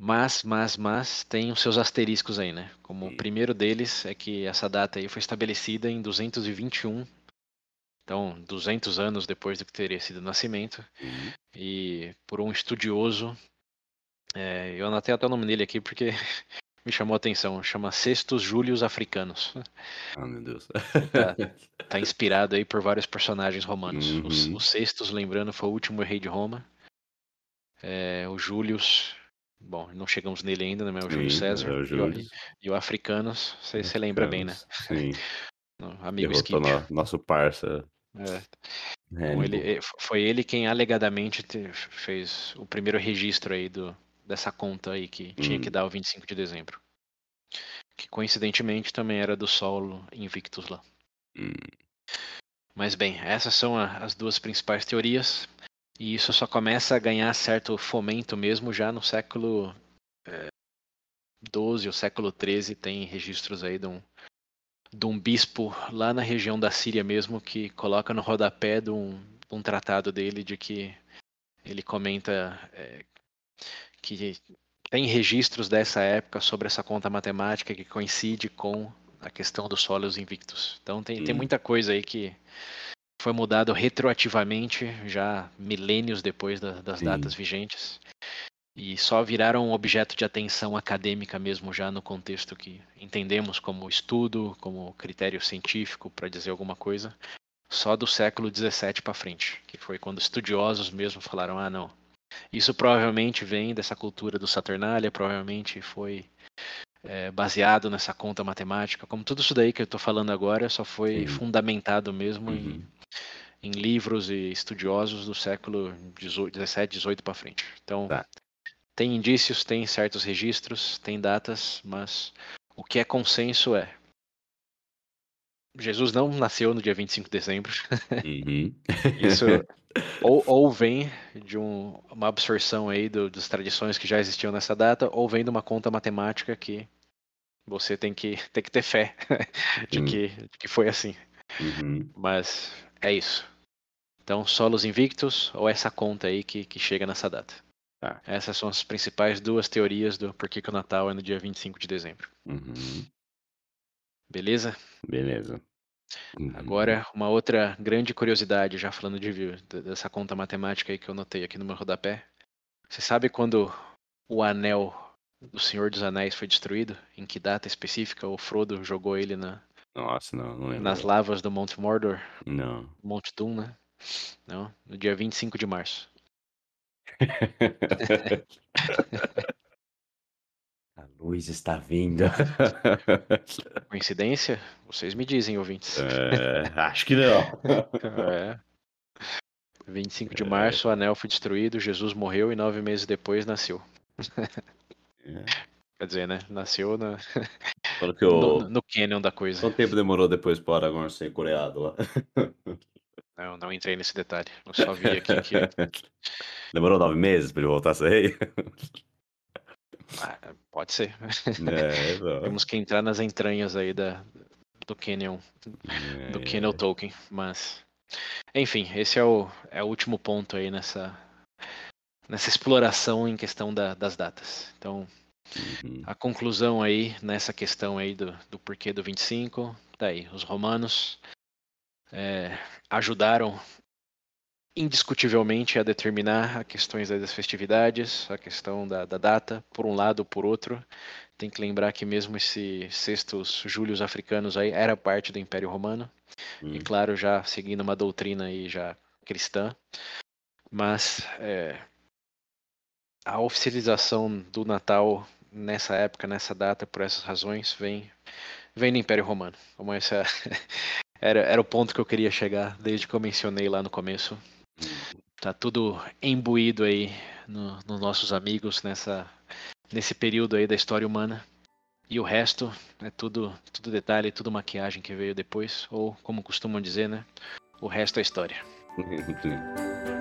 Mas, mas, mas, tem os seus asteriscos aí, né? Como o Sim. primeiro deles é que essa data aí foi estabelecida em 221, então 200 anos depois do que teria sido o nascimento, Uhum. e por um estudioso, é, eu anotei até o nome dele aqui porque me chamou a atenção, chama Sextus Július Africanos. Ah, meu Deus. Tá. Tá inspirado aí por vários personagens romanos. O, Uhum. o Sextus, lembrando, foi o último rei de Roma. É, o Július, bom, não chegamos nele ainda, né? Mas é o Júlio César. é o E o- Júlio. E o Africanos, você lembra bem, né? Sim. Amigo Skip. no- nosso parça. É, então Hannibal. ele, eh, foi ele quem alegadamente te- fez o primeiro registro aí do, dessa conta aí que tinha que Hum. dar o 25 de dezembro. Que coincidentemente também era do Saulo Invictus lá. Hum. Mas bem, essas são a- as duas principais teorias. E isso só começa a ganhar certo fomento mesmo já no século XII ou século XIII. Tem registros aí de um, de um bispo lá na região da Síria mesmo que coloca no rodapé de um, um tratado dele de que ele comenta é, que tem registros dessa época sobre essa conta matemática que coincide com a questão dos solos invictus. Então tem, tem Hum. muita coisa aí que foi mudado retroativamente, já milênios depois da- das Sim. datas vigentes, e só viraram um objeto de atenção acadêmica mesmo já no contexto que entendemos como estudo, como critério científico, para dizer alguma coisa, só do século XVII para frente, que foi quando estudiosos mesmo falaram, ah não, isso provavelmente vem dessa cultura do Saturnália, provavelmente foi é, baseado nessa conta matemática, como tudo isso daí que eu estou falando agora só foi Sim. fundamentado mesmo em, Uhum. em livros e estudiosos do século XVII, XVIII para frente. Então, Tá. Tem indícios, tem certos registros, tem datas, mas o que é consenso é Jesus não nasceu no dia 25 de dezembro. Uhum. Isso ou, ou vem de um- uma absorção aí do- das tradições que já existiam nessa data, ou vem de uma conta matemática que você tem que, tem que ter fé de Sim. que, de que foi assim. Uhum. Mas é isso. Então, solos invictos ou essa conta aí que, que chega nessa data. Tá. Essas são as principais duas teorias do porquê que o Natal é no dia 25 de dezembro. Uhum. Beleza? Beleza. Uhum. Agora, uma outra grande curiosidade, já falando de, de- dessa conta matemática aí que eu notei aqui no meu rodapé. Você sabe quando o anel do Senhor dos Anéis foi destruído? Em que data específica o Frodo jogou ele na, Nossa, não, não nas lavas do Monte Mordor? Não. Monte Doom, né? Não, no dia 25 de março. A luz está vindo. Coincidência? Vocês me dizem, ouvintes. É, acho que não. É. 25 de março, o anel foi destruído, Jesus morreu e nove meses depois nasceu. É. Quer dizer, né? Nasceu na... O... no, no canon da coisa. Quanto tempo demorou depois pro Aragorn ser coreado lá? Não, não entrei nesse detalhe. Eu só vi aqui que. Demorou nove meses pra ele voltar a rei? Ah, pode ser. É, exato. Temos que entrar nas entranhas aí da, do Canon, do É, Canon Tolkien, mas enfim, esse é o, é o último ponto aí nessa nessa exploração em questão da- das datas. Então, uhum. a conclusão aí nessa questão aí do, do porquê do 25, daí os romanos é, ajudaram indiscutivelmente a determinar as questões das festividades, a questão da, da data, por um lado ou por outro. Tem que lembrar que mesmo esses sextos júlios africanos aí era parte do Império Romano, e Hum. claro, já seguindo uma doutrina aí já cristã, mas é, a oficialização do Natal nessa época, nessa data, por essas razões, vem, vem do Império Romano. Como esse é- era, era o ponto que eu queria chegar desde que eu mencionei lá no começo. Tá tudo imbuído aí no- nos nossos amigos nessa, nesse período aí da história humana. E o resto é tudo, tudo detalhe, tudo maquiagem que veio depois, ou como costumam dizer, né? O resto é história.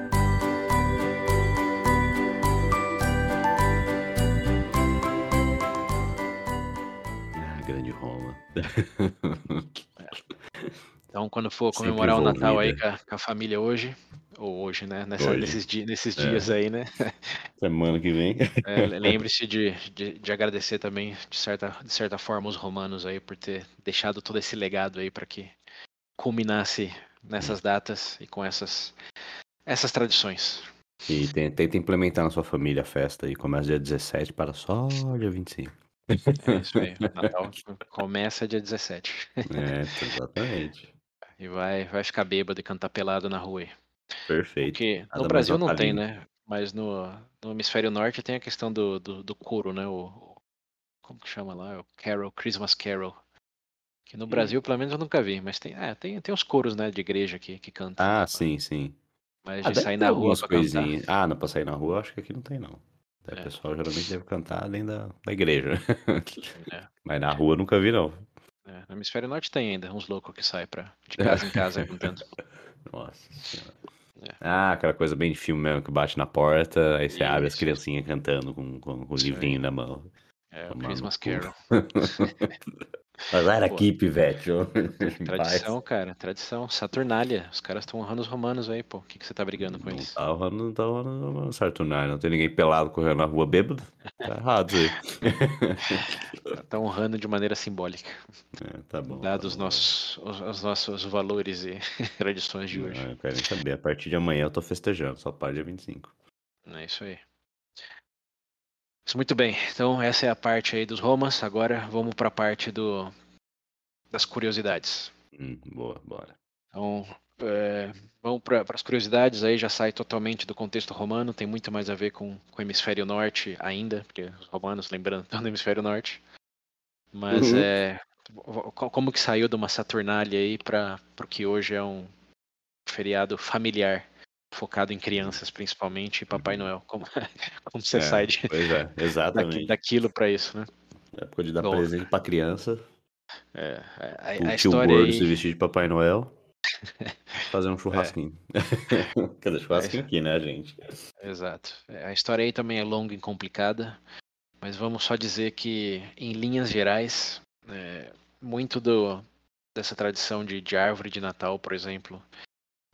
Ah, grande Roma. Então, quando for Sempre comemorar o Natal aí com a, com a família hoje, ou hoje, né? Nessa- Hoje. nesses, di- nesses É. dias aí, né? Semana que vem. É, Lembre-se de, de, de agradecer também, de certa, de certa forma, os romanos aí por ter deixado todo esse legado aí para que culminasse nessas datas e com essas, essas tradições. E tenta implementar na sua família a festa aí. Começa dia 17 para só dia 25. É isso aí. Natal começa dia 17. É, exatamente. E vai, vai ficar bêbado e cantar pelado na rua aí. Perfeito. Porque Nada no Brasil não tem, né? Mas no, no hemisfério norte tem a questão do, do, do couro, né? O, o- como que chama lá? O Carol, Christmas Carol. Que no Hum. Brasil, pelo menos, eu nunca vi. Mas tem, é, tem, tem os coros, né? De igreja aqui que cantam. Ah, sim, sim. Mas Ah, de sair na rua pra cantar. Ah, não, pra sair na rua, eu acho que aqui não tem, não. Daí É. O pessoal geralmente deve cantar dentro da, da igreja. É. Mas na rua nunca vi, não. É, no hemisfério norte tem ainda uns loucos que saem pra, de casa em casa cantando. Nossa senhora. É. Ah, aquela coisa bem de filme mesmo, que bate na porta, aí você abre as Isso. criancinhas cantando com, com, com o Isso livrinho na mão. É, o Christmas. Carol. Azar aqui, pivete. Tradição, cara, tradição. Saturnália. Os caras estão honrando os romanos aí, pô. O que, que você tá brigando com Não eles? tá rolando, não tá rolando Saturnário. Não tem ninguém pelado correndo na rua bêbado. Tá errado isso aí. Tá honrando de maneira simbólica. É, tá bom. Dados os tá bom. nossos, os, os nossos valores e tradições de hoje. Não, eu quero saber. A partir de amanhã eu tô festejando, só para dia 25. É isso aí. Muito bem. Então essa é a parte aí dos Romas. Agora vamos para a parte do das curiosidades. Hum, boa, bora. Então é, vamos para as curiosidades aí já sai totalmente do contexto romano. Tem muito mais a ver com, com o hemisfério norte ainda, porque os romanos, lembrando, estão no hemisfério norte. Mas Uhum. é co- como que saiu de uma Saturnália aí para o que hoje é um feriado familiar focado em crianças principalmente e Papai Uhum. Noel. Como, como você É, sai de, Pois é, daquilo para isso, né? Época de dar Bom. presente pra criança. É, a, a- O a tio história gordo aí, se vestir de Papai Noel. Fazer um churrasquinho. Quer dizer, churrasquinho aqui, né, gente? exato. É, A história aí também é longa e complicada, mas vamos só dizer que em linhas gerais, é, muito do dessa tradição de, de árvore de Natal, por exemplo,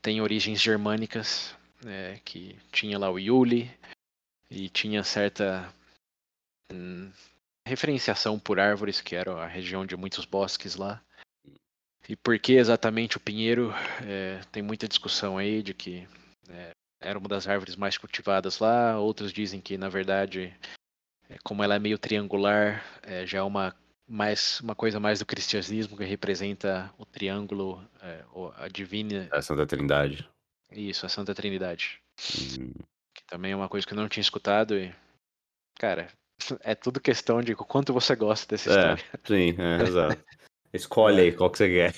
tem origens germânicas, é, que tinha lá o Yule e tinha certa hum, referenciação por árvores, que era a região de muitos bosques lá. E por que exatamente o pinheiro? É, tem muita discussão aí de que é, era uma das árvores mais cultivadas lá. Outros dizem que, na verdade, é, como ela é meio triangular, é, já é uma, mais, uma coisa mais do cristianismo que representa o triângulo, é, a divina. A Santa Trindade. Isso, a Santa Trindade. Hum, Que também é uma coisa que eu não tinha escutado. E, cara, é tudo questão de quanto você gosta dessa É, história. sim, é, exato. Escolhe aí qual que você quer.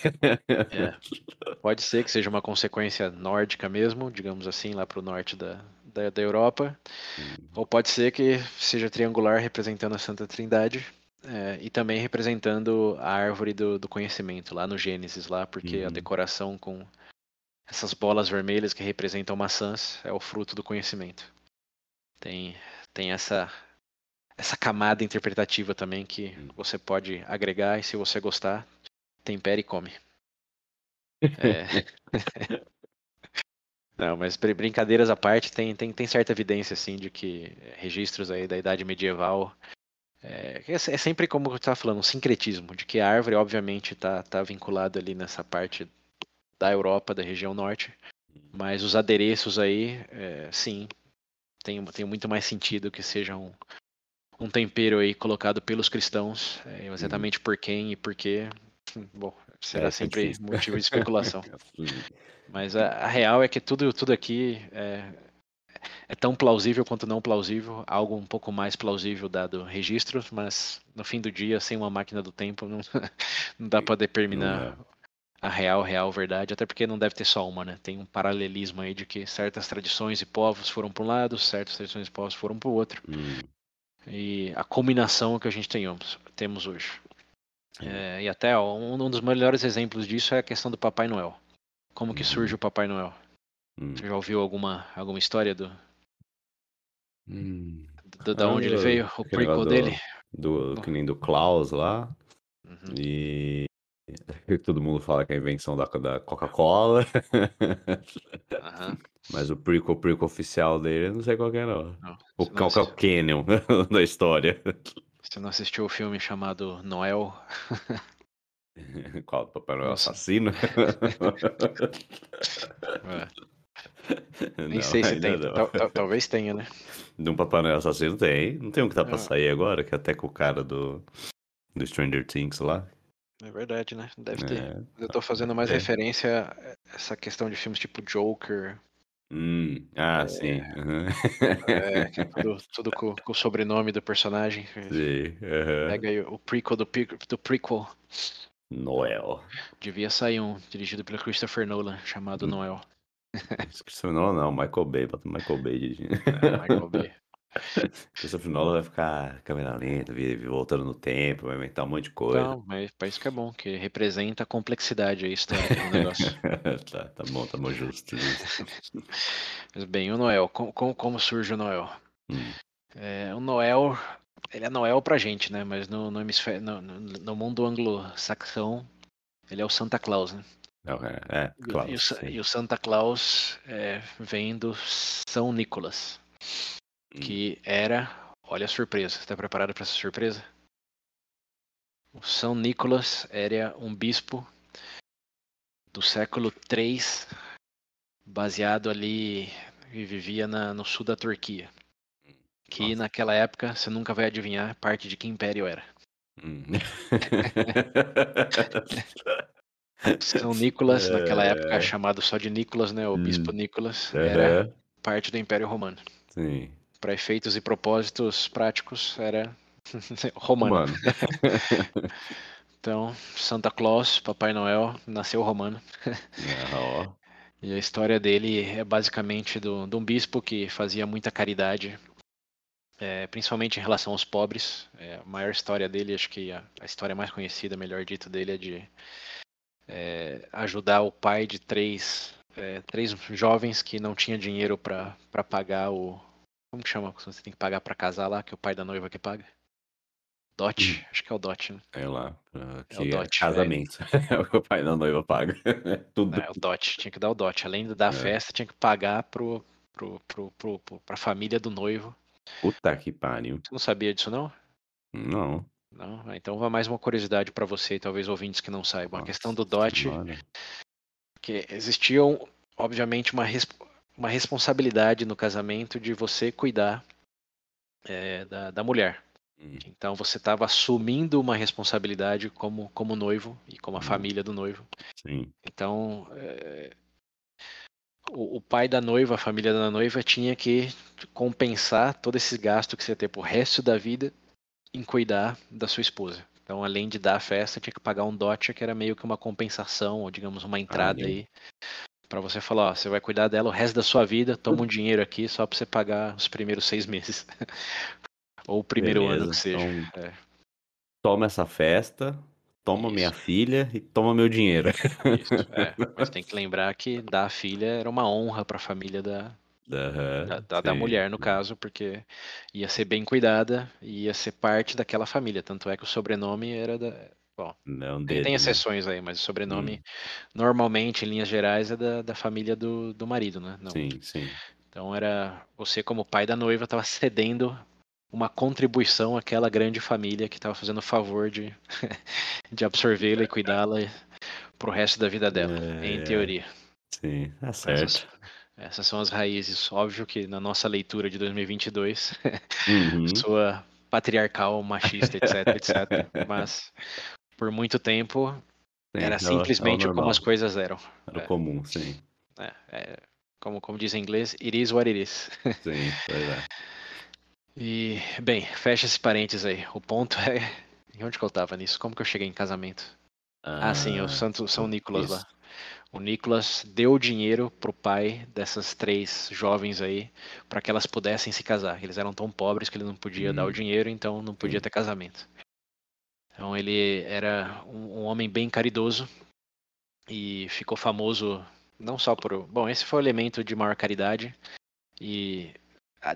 É. Pode ser que seja uma consequência nórdica mesmo, digamos assim, lá para o norte da, da, da Europa. Hum. Ou pode ser que seja triangular representando a Santa Trindade. É, e também representando a árvore do, do, conhecimento lá no Gênesis lá, porque a Uhum. decoração com essas bolas vermelhas que representam maçãs é o fruto do conhecimento. Tem, tem essa essa camada interpretativa também que Hum. você pode agregar e se você gostar, tempere e come. É. Não, mas br- brincadeiras à parte, tem, tem, tem certa evidência assim de que registros aí da idade medieval é, é é sempre como eu estava falando, um sincretismo, de que a árvore obviamente está tá vinculada ali nessa parte da Europa, da região norte, mas os adereços aí, é, sim, tem, tem muito mais sentido que seja um, um tempero aí colocado pelos cristãos, é, exatamente por quem e por quê, bom, será Essa é sempre motivo de especulação. Mas a, a real é que tudo, tudo aqui é, é tão plausível quanto não plausível, algo um pouco mais plausível dado registros, mas no fim do dia, sem uma máquina do tempo, não, não dá para determinar a real, real verdade, até porque não deve ter só uma, né? Tem um paralelismo aí de que certas tradições e povos foram para um lado, certas tradições e povos foram para o outro, Hum. e a combinação que a gente tenhamos, temos hoje. Sim. É, e até ó, um, um dos melhores exemplos disso é a questão do Papai Noel. Como que Uhum. surge o Papai Noel? Hum. Você já ouviu alguma, alguma história do, Hum. do- da Ah, onde ele do- veio? O prequel dele? Do, que nem do Klaus lá. Uhum. E todo mundo fala que é a invenção da, da Coca-Cola. Aham. Mas o prequel, prequel oficial dele, eu não sei qual que é, não. Não, O qual é o Canyon da história. Você não assistiu o filme chamado Noel? Qual? Papai Noel assassino? É, nem Não, sei se tem. Tal- tal- talvez tenha, né? De um Papai Noel assassino tem. Não tem um que tá pra Ah. sair agora, que é até com o cara do, do Stranger Things lá. É verdade, né? Deve ter. É. Eu tô fazendo mais É. referência a essa questão de filmes tipo Joker. Hum, ah, sim. aham. É, é tudo, tudo com, com o sobrenome do personagem. Sim, aham. Pega aí o prequel do, do prequel. Noel. Devia sair um dirigido pelo Christopher Nolan, chamado Hum. Noel. Christopher Nolan não, Michael Bay, bota o Michael Bay dirigindo. É, Michael Bay. Christopher Nolan vai ficar câmera lenta, voltando no tempo, vai inventar um monte de coisa. Então, mas pra isso que é bom, que representa a complexidade aí histórica do negócio. tá, tá bom, tá bom, justo. Mas bem, o Noel, como, como, como surge o Noel? Hum, É, o Noel, ele é Noel pra gente, né? Mas no, no, no- no mundo anglo-saxão, ele é o Santa Claus, né? É, é, claro. e, o, e o Santa Claus é, vem do São Nicolas, Hum, que era. Olha a surpresa, você tá preparado para essa surpresa? O São Nicolas era um bispo do século III, baseado ali e vivia na- no sul da Turquia. Que Nossa. naquela época, você nunca vai adivinhar parte de que império era. hum. São Nicolas, naquela época É. chamado só de Nicolas, né? O bispo Hum. Nicolas, era Aham, parte do Império Romano. Sim. Para efeitos e propósitos práticos, era romano. Mano. Então, Santa Claus, Papai Noel, nasceu romano. Ah, ó. E a história dele é basicamente do, de um bispo que fazia muita caridade, é, principalmente em relação aos pobres. É, a maior história dele, acho que a, a história mais conhecida, melhor dito, dele é de é, ajudar o pai de três, é, três jovens que não tinha dinheiro para pagar o. Como que chama? Você tem que pagar para casar lá, que é o pai da noiva que paga? Dote? Hum. Acho que é o dote, né? É lá. É o Que é dote, casamento. É o que o pai da noiva paga. Tudo. É, o dote, tinha que dar o dote. Além de dar a É. festa, tinha que pagar pro, pro, pro, pro, pro, pra família do noivo. Puta que pariu. Você não sabia disso, não? Não. Não? Então vai mais uma curiosidade para você e talvez ouvintes que não saibam. a questão do Nossa dote, senhora. que existiam, obviamente, uma, uma responsabilidade no casamento de você cuidar é, da, da mulher. Hum, Então você estava assumindo uma responsabilidade como, como noivo e como a Hum. família do noivo. Sim. Então, é, o, o pai da noiva, a família da noiva, tinha que compensar todo esse gasto que você ia ter pro resto da vida em cuidar da sua esposa. Então, além de dar a festa, tinha que pagar um dote, que era meio que uma compensação, ou digamos, uma entrada Ah, aí. Pra você falar, ó, você vai cuidar dela o resto da sua vida, toma um dinheiro aqui só pra você pagar os primeiros seis meses. ou o primeiro ano Beleza, que seja. então- É, Toma essa festa, toma minha Isso. filha e toma meu dinheiro. isso. É, mas tem que lembrar que dar a filha era uma honra pra família da, Aham, da, da- mulher, no caso, porque ia ser bem cuidada e ia ser parte daquela família. Tanto é que o sobrenome era da. Bom, Não tem, dele, tem né? exceções aí, mas o Hum, sobrenome, normalmente, em linhas gerais, é da, da família do, do marido, né? Não. sim, sim. Então era. Você, como pai da noiva, estava cedendo uma contribuição àquela grande família que estava fazendo o favor de, de absorvê-la e cuidá-la pro resto da vida dela, em É, teoria. Sim, tá certo. Essas são as raízes. Óbvio que na nossa leitura de 2022 Uhum. sua patriarcal, machista, etc, etc. Mas por muito tempo Sim, era simplesmente é como as coisas eram. Era é. comum, sim. É, é, como, como diz em inglês, it is what it is. Sim, pois é. E, bem, fecha esse parênteses aí. O ponto é. Onde que eu tava nisso? Como que eu cheguei em casamento? Ah, sim, o Santo São Nicolas lá. O Nicolas deu dinheiro pro pai dessas três jovens aí para que elas pudessem se casar. Eles eram tão pobres que ele não podia dar o Hum. dinheiro, então não podia ter casamento. Então ele era um, um homem bem caridoso e ficou famoso não só por. Bom, esse foi o elemento de maior caridade e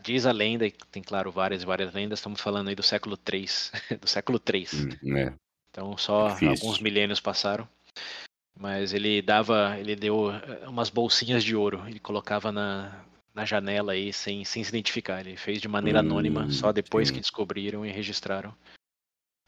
diz a lenda, e tem claro várias várias lendas, estamos falando aí do século III, do século III. Hum, é. Então só Difícil. alguns milênios passaram. Mas ele dava, ele deu eh, umas bolsinhas de ouro, ele colocava na, na janela aí sem, sem se identificar. Ele fez de maneira anônima, Hum, só depois sim. que descobriram e registraram.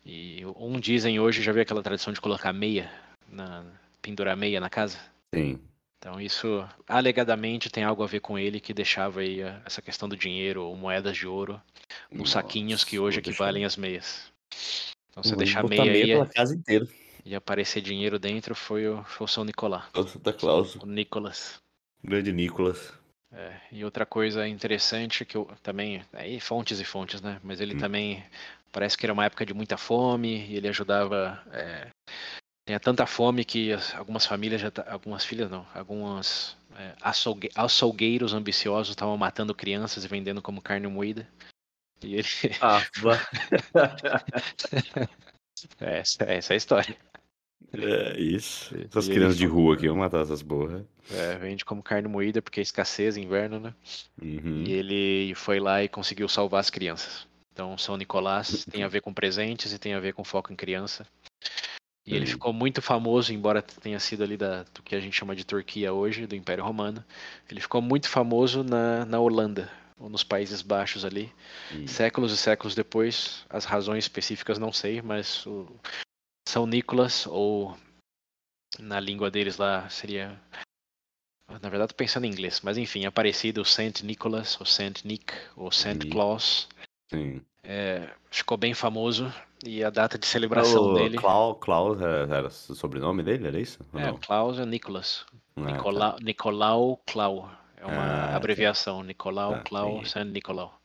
E um dizem hoje, já viu aquela tradição de colocar meia, na, pendurar meia na casa? Sim. Então isso alegadamente tem algo a ver com ele que deixava aí a- essa questão do dinheiro ou moedas de ouro nos saquinhos que Nossa, hoje equivalem às meias. Então você deixar botar meia aí pela casa inteira. E aparecer dinheiro dentro foi o, foi o São Nicolás, O Santa Claus. o Nicolas. Grande Nicolas. É, e outra coisa interessante que eu também, aí fontes e fontes, né? Mas ele Hum. também parece que era uma época de muita fome e ele ajudava. É, tinha tanta fome que as- algumas famílias já, algumas filhas não, algumas é, açougue- açougueiros ambiciosos estavam matando crianças e vendendo como carne moída. E ele, Ah, é, essa, essa é a história. É isso. Essas E crianças de rua aqui, vão matar essas porra. É, vende como carne moída porque é escassez, inverno, né? Uhum. E ele foi lá e conseguiu salvar as crianças. Então, São Nicolás tem a ver com presentes e tem a ver com foco em criança. E ele ficou muito famoso, embora tenha sido ali da, do que a gente chama de Turquia hoje, do Império Romano. Ele ficou muito famoso na, na Holanda, ou nos Países Baixos ali. Séculos e séculos depois, as razões específicas não sei, mas o São Nicolas, ou na língua deles lá seria. Na verdade, pensando em inglês, mas enfim, é parecido, Saint Nicholas, ou Saint Nick, ou Saint. Claus. Sim. É, ficou bem famoso e a data de celebração o dele. Clau, Klaus era, o sobrenome dele, era isso? É? Klaus é Nicholas. Ah, tá. Nicolau, Nicolau Clau. É uma Ah, abreviação. Nicolau Tá, Clau entendi. Saint Nicolau.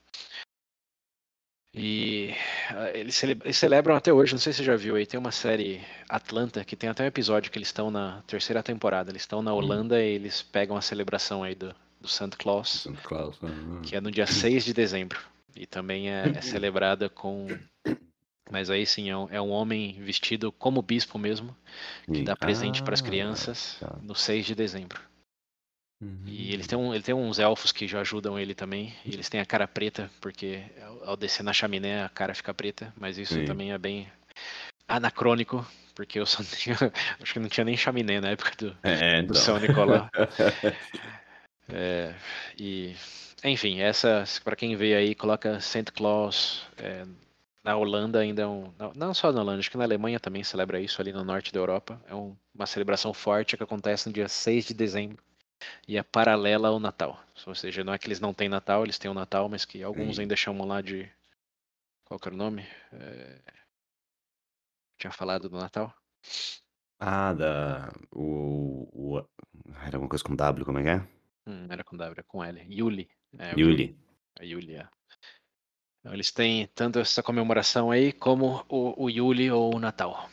E ah, eles, cele- eles celebram até hoje, não sei se você já viu aí, tem uma série Atlanta que tem até um episódio que eles estão na terceira temporada. Eles estão na Hum. Holanda e eles pegam a celebração aí do, do Santa Claus, Santa Claus. ah, que é no dia 6 de dezembro. E também é, é celebrada com. Mas aí sim, é um, é um homem vestido como bispo mesmo, que dá presente para as Ah, crianças tá. no 6 de dezembro. Uhum. E ele tem, um, ele tem uns elfos que já ajudam ele também. E eles têm a cara preta, porque ao, descer na chaminé a cara fica preta. Mas isso Sim. também é bem anacrônico, porque eu só tinha, acho que não tinha nem chaminé na época do, É, do então. São Nicolau. É, e, enfim, essa, para quem vê aí, coloca Santa Claus. é, na Holanda ainda é um. Não, não só na Holanda, acho que na Alemanha também celebra isso ali no norte da Europa. É um- uma celebração forte que acontece no dia 6 de dezembro e é paralela ao Natal. Ou seja, não é que eles não têm Natal, eles têm o Natal, mas que alguns ainda chamam lá de. Qual que era o nome? É, Tinha falado do Natal? Ah, da. O, o. Era alguma coisa com W, como é que é? Hum, era com W, era com L. Yuli. É, Yuli. A Yulia. Então, eles têm tanto essa comemoração aí como o, o Yule ou o Natal.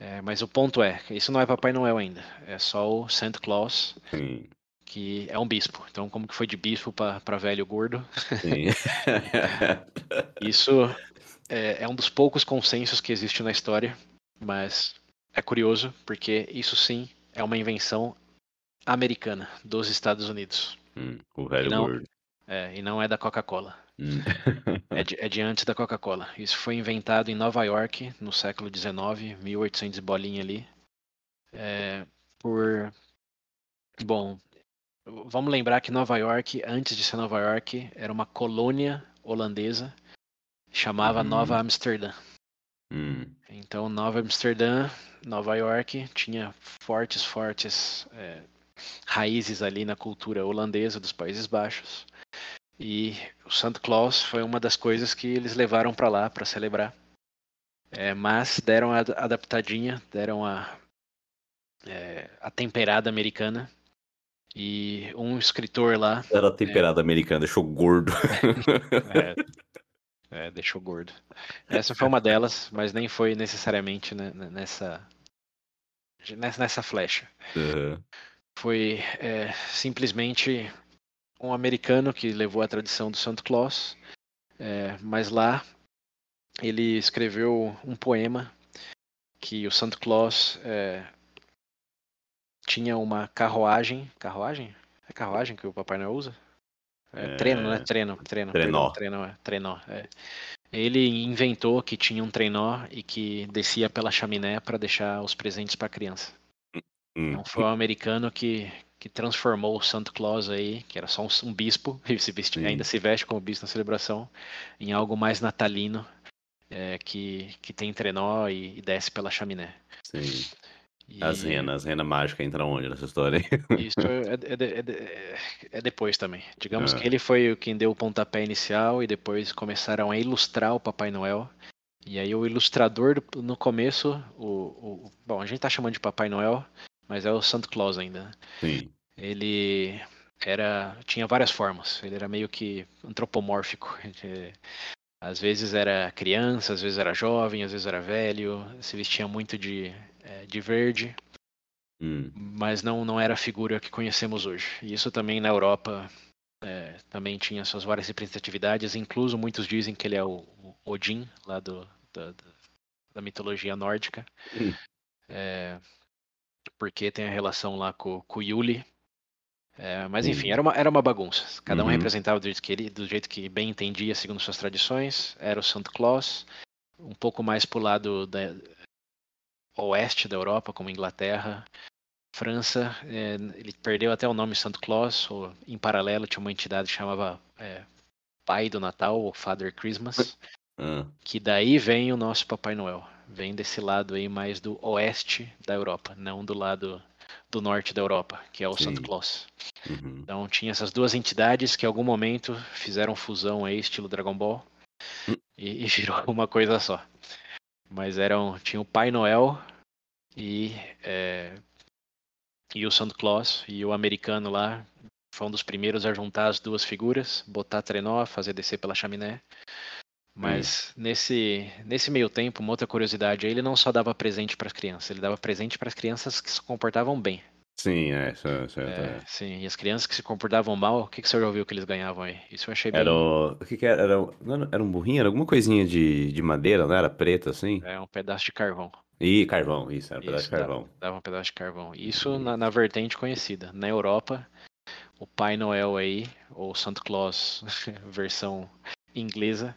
É, mas o ponto é, isso não é Papai Noel ainda, é só o Santa Claus, Sim. que é um bispo. Então, como que foi de bispo para velho gordo? Sim. Isso é, é um dos poucos consensos que existe na história, mas é curioso porque isso sim é uma invenção americana dos Estados Unidos. Hum, o velho E não- gordo. É, e não é da Coca-Cola. Hum. É de, é de antes da Coca-Cola. Isso foi inventado em Nova York no século XIX, 1800 e bolinha ali. É, por. Bom, vamos lembrar que Nova York, antes de ser Nova York, era uma colônia holandesa. Chamava Uhum. Nova Amsterdã. Hum. Então, Nova Amsterdã, Nova York, tinha fortes, fortes é, raízes ali na cultura holandesa dos Países Baixos. E o Santa Claus foi uma das coisas que eles levaram para lá para celebrar. É, mas deram a ad- adaptadinha, deram a, é, a temperada americana. E um escritor lá Era temperado americano, deixou gordo. É, é, deixou gordo. Essa foi uma delas, mas nem foi necessariamente né, nessa, nessa nessa flecha. Aham. Foi é, simplesmente um americano que levou a tradição do Santa Claus, é, mas lá ele escreveu um poema que o Santa Claus é, tinha uma carruagem. Carruagem? É carruagem que o Papai Noel usa? É, É, Treno, né? Treno, treno. trenó. perdão, Trenó, é, trenó, é. Ele inventou que tinha um trenó e que descia pela chaminé para deixar os presentes para a criança. Hum. Então foi um americano que, que transformou o Santa Claus aí, que era só um, um bispo, e se veste- ainda se veste como bispo na celebração, em algo mais natalino, é, que, que tem trenó e, e desce pela chaminé. Sim. E As renas, as renas mágicas entram onde nessa história? Isso é, é de- é de- é depois também. Digamos Ah. que ele foi o quem deu o pontapé inicial e depois começaram a ilustrar o Papai Noel. E aí o ilustrador do- no começo, o, o- bom, a gente tá chamando de Papai Noel, mas é o Santa Claus ainda. né? Sim. ele era tinha várias formas ele era meio que antropomórfico às vezes era criança às vezes era jovem às vezes era velho se vestia muito de eh, de verde Hum. mas não não era a figura que conhecemos hoje e isso também na Europa eh, também tinha suas várias representatividades incluso muitos dizem que ele é o, o Odin lá do da, da- mitologia nórdica Hum. Eh, porque tem a relação lá com, com o Yuli é, mas enfim, Sim. era uma, era uma bagunça. Cada um Uhum. representava do jeito, que ele, do jeito que bem entendia, segundo suas tradições. Era o Santa Claus, um pouco mais pro lado da, oeste da Europa, como Inglaterra, França. é, ele perdeu até o nome Santa Claus, ou em paralelo tinha uma entidade que chamava é, Pai do Natal, ou Father Christmas, Ah. que daí vem o nosso Papai Noel. Vem desse lado aí mais do oeste da Europa, não do lado do norte da Europa, que é o Santa Sim. Claus. Uhum. Então tinha essas duas entidades que em algum momento fizeram fusão aí, estilo Dragon Ball, Hum. e, e virou uma coisa só. Mas eram. Tinha o Pai Noel e. é, e o Santa Claus, e o americano lá foi um dos primeiros a juntar as duas figuras, botar trenó, fazer descer pela chaminé. Mas nesse, nesse meio tempo, uma outra curiosidade ele não só dava presente para as crianças, ele dava presente para as crianças que se comportavam bem. Sim, é, certo. certo, É, é. sim, e as crianças que se comportavam mal, o que, que o senhor ouviu que eles ganhavam aí? Isso eu achei bem. Era o. O que que era? Era, um- era- um burrinho? Era alguma coisinha de, de madeira, não era? Preta assim? É um pedaço de carvão. Ih, carvão, isso, era um pedaço Isso, de carvão. Dava um pedaço de carvão. Isso na, na vertente conhecida. Na Europa, o Pai Noel aí, ou Santa Claus, versão inglesa,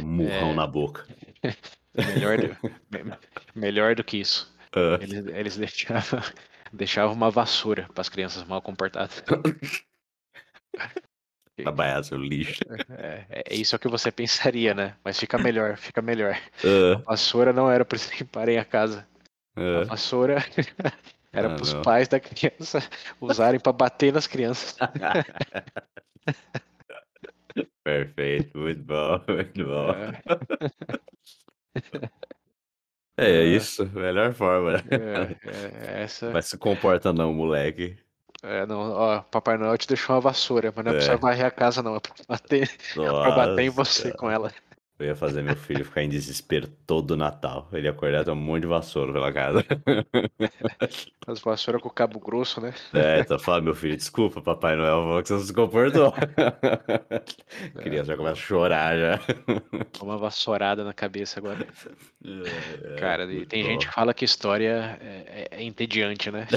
murrão É. na boca. melhor do, me- melhor do que isso. Ah, Eles, eles deixavam, deixavam uma vassoura para as crianças mal comportadas. trabalhar seu lixo. É, é isso é o que você pensaria, né? Mas fica melhor, fica melhor. Ah, A vassoura não era para eles limparem a casa. A ah. vassoura era Ah, para os pais da criança usarem para bater nas crianças. Perfeito, muito bom, muito bom. É, É, É. isso, melhor forma. né? é, é, essa. Vai se comporta não, moleque. É, não, ó, Papai Noel te deixou uma vassoura, mas não é, pra É. você varrer a casa, não. É pra bater, pra bater em você com ela. Eu ia fazer meu filho ficar em desespero todo Natal. Ele ia acordar com um monte de vassoura pela casa. As vassouras com cabo grosso, né? É, então fala, meu filho, desculpa, Papai Noel, falou que você não se comportou. A criança já começa a chorar já. Uma vassourada na cabeça agora. É, Cara, e muito tem bom. gente que fala que história é, é- é entediante, né?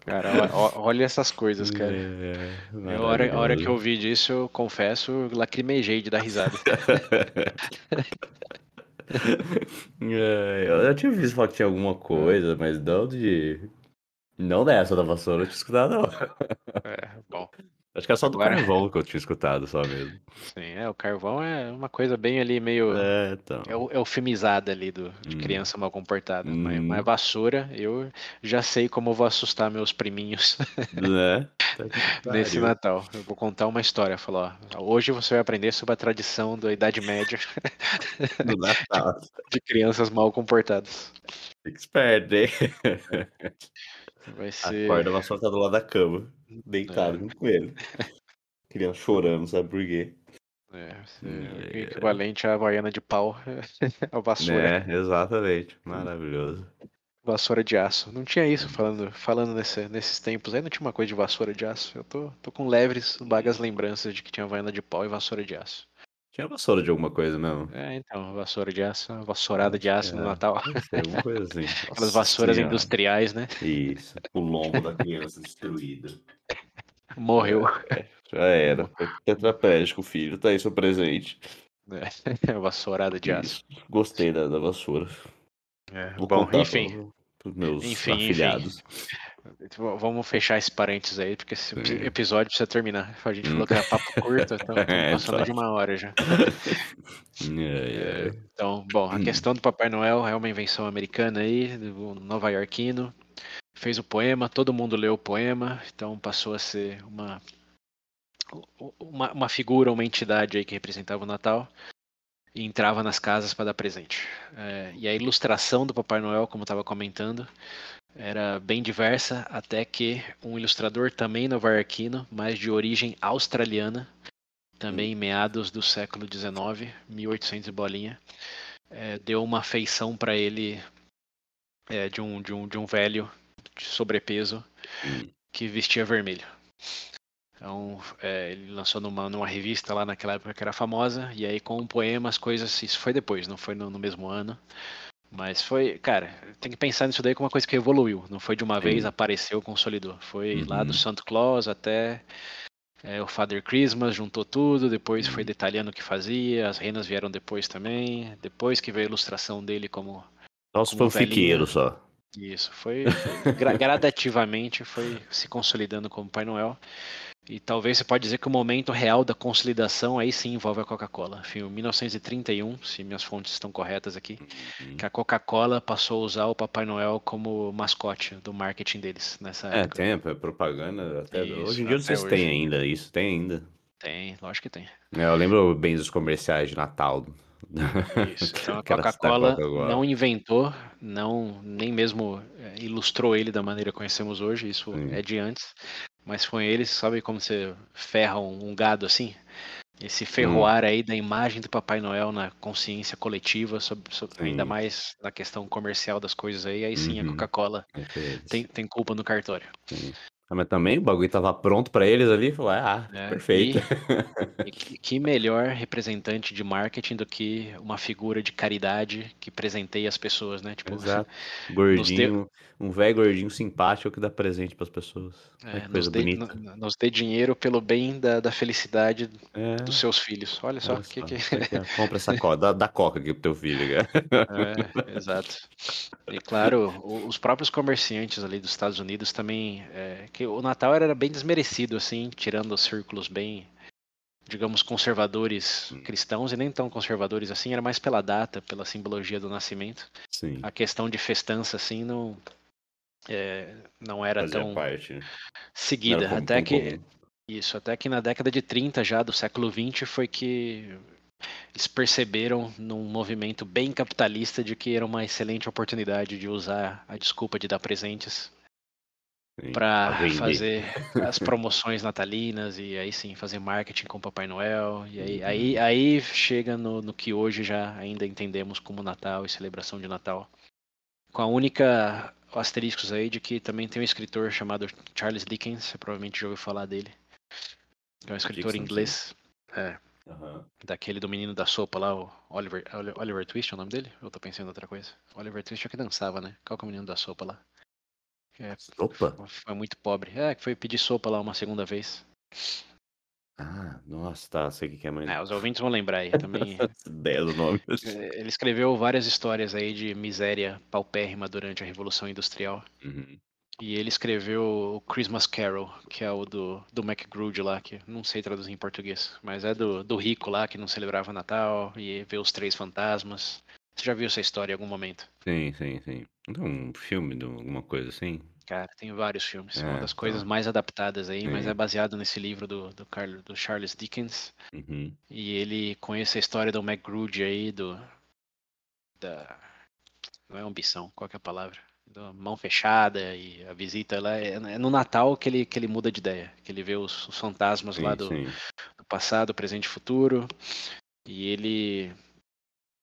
Cara, olha essas coisas, cara. É, Eu, a, hora, a hora que eu ouvi disso, eu confesso, lacrimejei de dar risada. É, eu já tinha visto falar que tinha alguma coisa, mas não de. Não dessa da vassoura, eu tinha escutado, não. É, bom, Acho que era só do Agora- carvão que eu tinha escutado só mesmo. sim, é, o carvão é uma coisa bem ali, meio É, então. eu- eufemizada ali do, de Hum. criança mal comportada. Mas, Hum. mas vassoura, eu já sei como eu vou assustar meus priminhos Né? Nesse. Natal. Eu vou contar uma história, falar, ó, hoje você vai aprender sobre a tradição da Idade Média Do Natal. de crianças mal comportadas. Fica esperto, hein? Vai ser. Acorda, a vassoura tá do lado da cama, deitado É. junto com ele. Criança chorando, sabe por quê? É, ser É, é. equivalente à Havaiana de pau, a vassoura. Né, exatamente. Maravilhoso. Vassoura de aço. Não tinha isso falando, falando nesse- nesses tempos aí, não tinha uma coisa de vassoura de aço. Eu tô, tô com leves, vagas lembranças de que tinha Havaiana de pau e vassoura de aço. Tinha vassoura de alguma coisa mesmo. É, então, vassoura de aço, vassourada de aço no É, Natal. Deve ser alguma coisa assim. Aquelas vassouras Senhora. industriais, né? Isso. O lombo da criança destruído. Morreu. Já era. Foi tetraplégico, filho. Tá aí seu presente. É, vassourada de aço. Isso. Gostei da, da vassoura. É, Vou bom, enfim. pros meus Enfim, enfim. afilhados. v- Vamos fechar esse parênteses aí, porque esse episódio precisa terminar. A gente falou que era papo curto, então É, passando tá. de uma hora já. É, é. Então, bom, a Hum. questão do Papai Noel é uma invenção americana aí, do nova-iorquino. Fez o poema, todo mundo leu o poema, então passou a ser uma, uma, uma figura, uma entidade aí que representava o Natal e entrava nas casas para dar presente. É, e a ilustração do Papai Noel, como estava comentando, era bem diversa, até que um ilustrador também nova-iorquino, mas de origem australiana, também em meados do século XIX, 1800 e bolinha, é, deu uma feição para ele é, de, um, de, um, de um velho de sobrepeso Hum. que vestia vermelho. Então, é, ele lançou numa, numa revista lá naquela época que era famosa, e aí com um poema as coisas. Isso foi depois, não foi no, no mesmo ano. Mas foi, cara, tem que pensar nisso daí como uma coisa que evoluiu. Não foi de uma Sim. vez, apareceu, consolidou. Foi lá do Uhum. Santa Claus até é, o Father Christmas, juntou tudo. Depois foi Uhum. detalhando o que fazia. As renas vieram depois também. Depois que veio a ilustração dele como Como fanfiqueiros só. isso, foi, foi gra- gradativamente foi se consolidando como Pai Noel. E talvez você pode dizer que o momento real da consolidação aí sim envolve a Coca-Cola. Enfim, em 1931, se minhas fontes estão corretas aqui, Uhum. que a Coca-Cola passou a usar o Papai Noel como mascote do marketing deles nessa É, época. tem, é propaganda. Até... Isso, hoje em dia não sei se tem ainda isso, tem ainda. Tem, lógico que tem. É, eu lembro bem dos comerciais de Natal. Isso. Então a Coca-Cola. não inventou, não nem mesmo é, ilustrou ele da maneira que conhecemos hoje, isso Sim. é de antes. Mas foi eles, sabe como você ferra um, gado assim? Esse ferroar aí da imagem do Papai Noel na consciência coletiva, sobre- sobre- ainda Sim. mais na questão comercial das coisas aí, aí sim a Uhum. Coca-Cola É eles. tem, tem culpa no cartório. Ah, mas também o bagulho tava pronto pra eles ali, falou, ah, É, perfeito. E que, que melhor representante de marketing do que uma figura de caridade que presenteia as pessoas, né? Tipo, Exato. Gordinho, um velho gordinho simpático que dá presente pras pessoas. Olha É, que nos, coisa dê, bonita. no- nos dê dinheiro pelo bem da, da felicidade É, dos seus filhos. Olha só, que, que... Ó, Compra essa coca, dá, dá coca aqui pro teu filho, cara. É, exato. E claro, os próprios comerciantes ali dos Estados Unidos também, é, que o Natal era bem desmerecido assim, tirando os círculos bem, digamos, conservadores Hum. cristãos e nem tão conservadores assim, era mais pela data, pela simbologia do nascimento. Sim, A questão de festança assim não é, não era fazia tão parte. né? Seguida, era até que comum. Isso, até que na década de 30 já do século 20 foi que eles perceberam num movimento bem capitalista de que era uma excelente oportunidade de usar a desculpa de dar presentes vender. fazer as promoções natalinas e aí sim fazer marketing com o Papai Noel. E aí, Uhum. aí, aí chega no, no que hoje já ainda entendemos como Natal e celebração de Natal. Com a única asteriscos aí de que também tem um escritor chamado Charles Dickens, você provavelmente já ouviu falar dele. É um escritor inglês. É, Aham. daquele do menino da sopa lá, o Oliver, Oli- Oliver Twist é o nome dele? Eu tô pensando em outra coisa. Oliver Twist é o que dançava, né? Qual que é o menino da sopa lá? É, Opa! foi muito pobre. É, que foi pedir sopa lá uma segunda vez. Ah, nossa, tá, sei o que que é, mas... É, os ouvintes vão lembrar aí também. ideia do nome. é, Ele escreveu várias histórias aí de miséria paupérrima durante a Revolução Industrial. Uhum. E ele escreveu o Christmas Carol, que é o do, do MacGrude lá, que não sei traduzir em português, mas é do, do rico lá que não celebrava Natal e vê os três fantasmas. Você já viu essa história em algum momento? Sim, sim, sim. Então, um filme de alguma coisa assim? Cara, tem vários filmes. É É, uma das coisas tá. mais adaptadas aí, mas Sim. é baseado nesse livro do, do, Carl, do Charles Dickens. Uhum. E ele conhece a história do MacGrude aí, do. Da. Não é ambição, qual que é a palavra? Da mão fechada e a visita lá. É, é no Natal que ele, que ele muda de ideia. Que ele vê os, os fantasmas lá Sim, do, sim. do passado, presente e futuro. E ele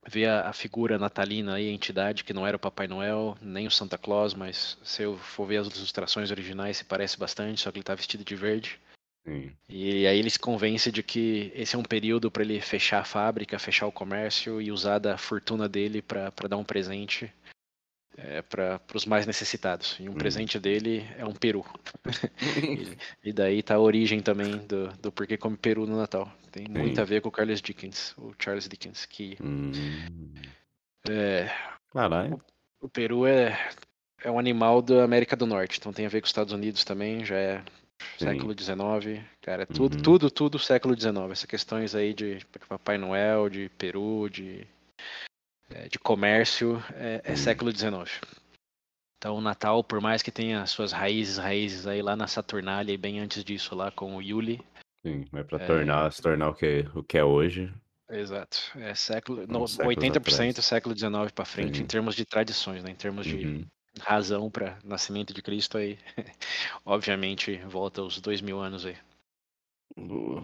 vê a, a figura natalina aí, a entidade que não era o Papai Noel, nem o Santa Claus, mas se eu for ver as ilustrações originais, se parece bastante, só que ele tá vestido de verde. sim. E aí ele se convence de que esse é um período para ele fechar a fábrica, fechar o comércio e usar da fortuna dele para dar um presente é, para os mais necessitados. E um Hum. presente dele é um peru. E, e daí tá a origem também do, do porquê come peru no Natal. Tem muito Sim. a ver com o Charles Dickens, o Charles Dickens, que Hum. é, Caralho. o peru é, é um animal da América do Norte, então tem a ver com os Estados Unidos também, já é Sim. século XIX, cara, tudo, Uhum. tudo, tudo século XIX. Essas questões aí de Papai Noel, de Peru, de, de comércio, é, é século XIX. Então o Natal, por mais que tenha suas raízes, raízes aí lá na Saturnália e bem antes disso lá com o Yuli, Sim, mas pra É. tornar, se tornar o que, o que é hoje. exato, é século, no, séculos 80% atrás. século XIX para frente Sim. em termos de tradições, né, em termos de Uhum. razão para nascimento de Cristo aí, obviamente volta aos dois mil anos aí.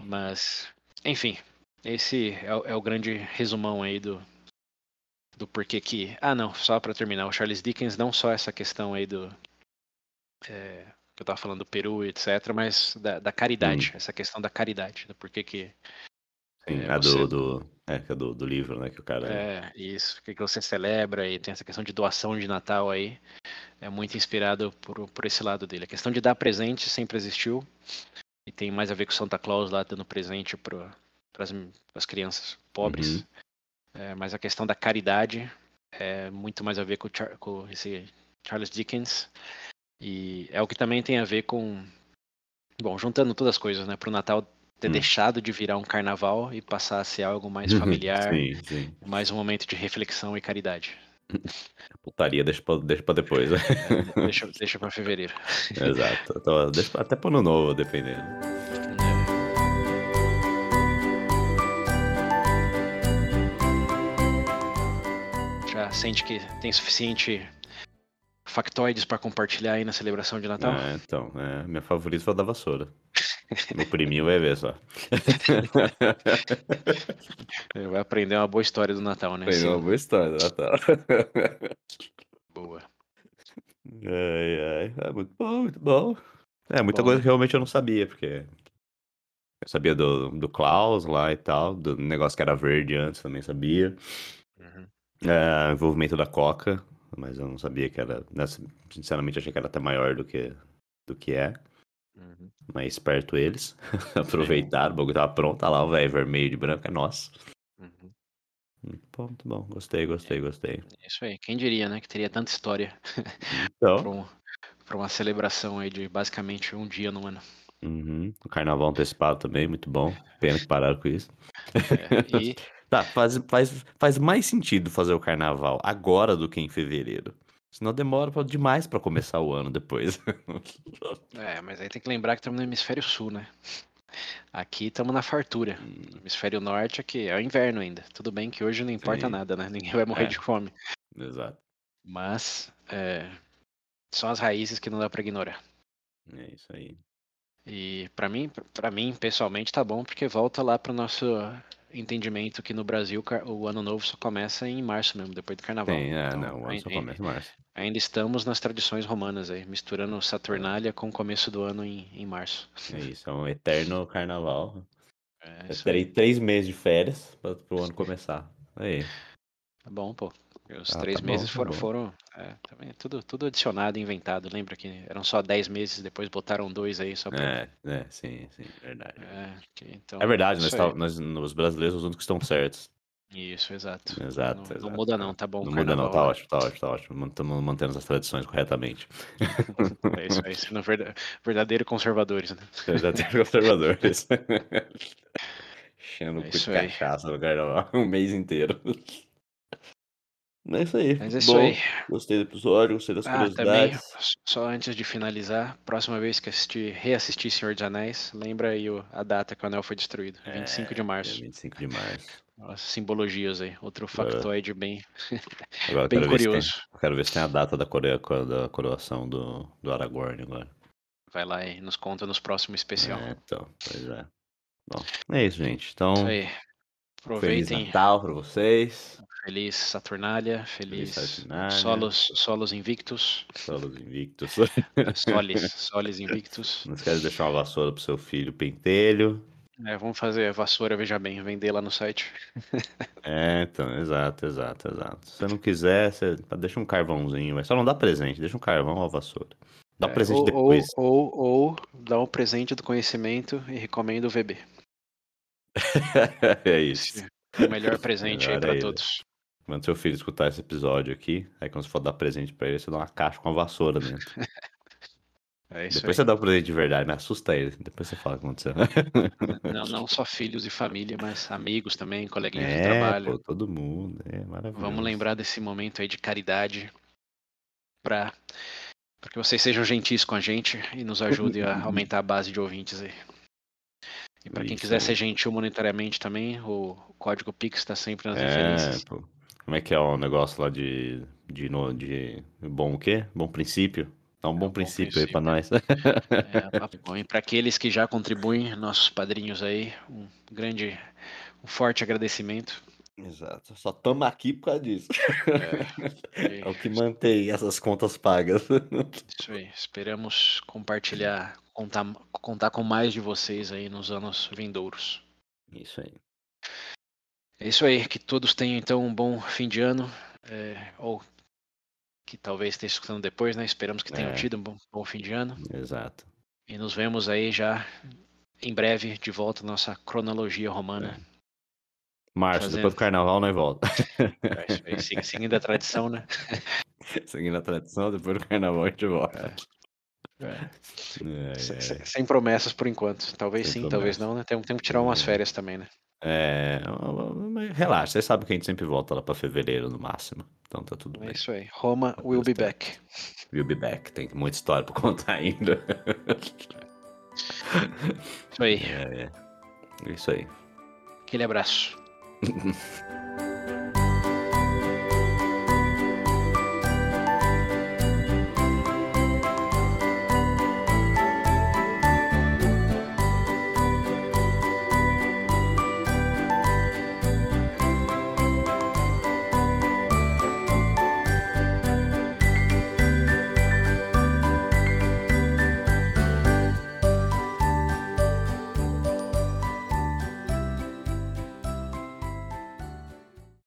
Mas, enfim, esse é, é o grande resumão aí do, do porquê que. Ah, não, só para terminar, o Charles Dickens, não só essa questão aí do. é, que eu tava falando do Peru etc., mas da, da caridade, essa questão da caridade, do porquê que. Sim, É, a você- do, do, é, que é do, do livro, né? Que o cara. É, isso, que você celebra e tem essa questão de doação de Natal aí. É muito inspirado por, por esse lado dele. A questão de dar presente sempre existiu. E tem mais a ver com Santa Claus lá dando presente para as crianças pobres. Uhum. É, mas a questão da caridade é muito mais a ver com, Char- com esse Charles Dickens. E é o que também tem a ver com. Bom, juntando todas as coisas, né? Para o Natal ter Hum. deixado de virar um carnaval e passar a ser algo mais familiar, Sim, sim. mais um momento de reflexão e caridade. Putaria deixa pra, deixa pra depois. né? Deixa, deixa para fevereiro. Exato. Então, deixa pra- até pro ano novo, dependendo. Já sente que tem suficiente factoides para compartilhar aí na celebração de Natal? É, então, é, minha favorita foi a da vassoura. No priminho vai ver só. Vai aprender uma boa história do Natal, né? Sim, uma boa história, Natal. boa. Ai, ai. É muito bom, muito bom. É, muita Bom, coisa né? que realmente eu não sabia, porque eu sabia do, do Klaus lá e tal, do negócio que era verde antes também sabia. Uhum. É, envolvimento da Coca, mas eu não sabia que era. né, Sinceramente, achei que era até maior do que, do que é. Uhum. Mas esperto eles. Aproveitaram, o bagulho tava pronto, tá lá o velho vermelho de branco, é nosso. Uhum. Muito bom, muito bom. Gostei, gostei, gostei. Isso aí. Quem diria, né? Que teria tanta história para Então, um, pra uma celebração aí de basicamente um dia no ano. uhum, o carnaval antecipado também, muito bom. Pena que pararam com isso. É, e Tá, faz, faz, faz mais sentido fazer o carnaval agora do que em fevereiro. Senão demora pra- demais pra começar o ano depois. É, mas aí tem que lembrar que estamos no hemisfério sul, né? Aqui estamos na fartura. No hemisfério norte aqui é o inverno ainda. Tudo bem que hoje não importa Sim. nada, né? Ninguém vai morrer É. de fome. Exato. Mas é, são as raízes que não dá para ignorar. É isso aí. E pra mim, para mim pessoalmente tá bom porque volta lá pro nosso entendimento que no Brasil o ano novo só começa em março mesmo, depois do carnaval. Tem, é, Então, não, o ano só começa em março. ainda estamos nas tradições romanas aí, misturando Saturnália com o começo do ano em, em março. É isso, é um eterno carnaval. É terei três meses de férias para o ano começar. Aí. Tá bom, pô. Os Ah, três tá bom, meses tá foram, bom. foram é, também, tudo, tudo adicionado, inventado. Lembra que eram só dez meses, depois botaram dois aí só pra. É, é, sim, sim, verdade. É, que- então, É verdade, nós, isso tá, nós, os brasileiros, os únicos que estão certos. Isso, exato. Exato, Não, exato. não muda não, tá bom. Não muda não, tá lá. ótimo, tá ótimo, tá ótimo. Estamos mantendo as tradições corretamente. É isso aí, sendo verda- verdadeiro conservadores, né? Tenho conservadores. Enchendo o É cu isso de cachaça no carnaval um mês inteiro. É isso aí. Mas é isso Bom, aí. Gostei do episódio, gostei das Ah, também, curiosidades. só antes de finalizar, próxima vez que assistir, reassistir Senhor dos Anéis, lembra aí a data que o anel foi destruído, 25 de É, março. dia 25 de março. As simbologias aí, outro Agora- factoide bem, Agora bem se tem- curioso. eu quero ver se tem a data da, coroa, da coroação do, do Aragorn agora. Vai lá e nos conta nos próximos especial. É, então, pois é. Bom, é isso, gente. Então, Isso aí. feliz Aproveitem. Natal pra vocês. Feliz Saturnália, feliz, Saturnália. Solos, solos Invictus, Solos invictos. Solis, Solis Invictus. Não esquece de deixar uma vassoura pro seu filho pentelho. É, vamos fazer a vassoura, veja bem, vender lá no site. É, então, exato, exato, exato. Se você não quiser, você deixa um carvãozinho, mas só não dá presente, deixa um carvão ou vassoura. Dá É, presente ou, depois. Ou, ou, ou dá um presente do conhecimento e recomenda o VB. é isso. É o melhor presente aí Melhor pra ainda. todos. Quando seu filho escutar esse episódio aqui, aí quando você for dar presente pra ele, você dá uma caixa com uma vassoura dentro. É Depois aí. você dá o presente de verdade, né? Assusta ele. Depois você fala o que aconteceu. Não, não só filhos e família, mas amigos também, coleguinhas de É, trabalho. pô, todo mundo. É maravilhoso. Vamos lembrar desse momento aí de caridade para que vocês sejam gentis com a gente e nos ajudem a aumentar a base de ouvintes aí. E para quem quiser ser gentil monetariamente também, o código Pix está sempre nas É, referências. pô. Como é que é o negócio lá de, de, no- de bom o quê? Bom princípio? Dá um bom, bom princípio, aí pra princípio. nós. É, papo bom. E para aqueles que já contribuem, nossos padrinhos aí, um grande, um forte agradecimento. Exato. Só estamos aqui por causa disso. E É o que mantém essas contas pagas. Isso aí. Esperamos compartilhar, contar, contar com mais de vocês aí nos anos vindouros. Isso aí. É isso aí, que todos tenham então um bom fim de ano, é, ou que talvez esteja escutando depois, né? Esperamos que tenham É. tido um bom, bom fim de ano. Exato. E nos vemos aí já em breve de volta à nossa cronologia romana. Março, Fazendo. depois do carnaval, nós volta. É isso aí, sig- seguindo a tradição, né? Seguindo a tradição, depois do carnaval a gente volta. É. É, Se- é. se- Sem promessas por enquanto. Talvez Sem sim, talvez não, né? Temos, temos que tirar umas É. férias também, né? É, relaxa, você sabe que a gente sempre volta lá pra fevereiro no máximo. Então tá tudo É bem. isso aí. Roma will be back. We'll be back. Tem muita história pra contar ainda. Isso aí. É, é. Isso aí. Aquele abraço.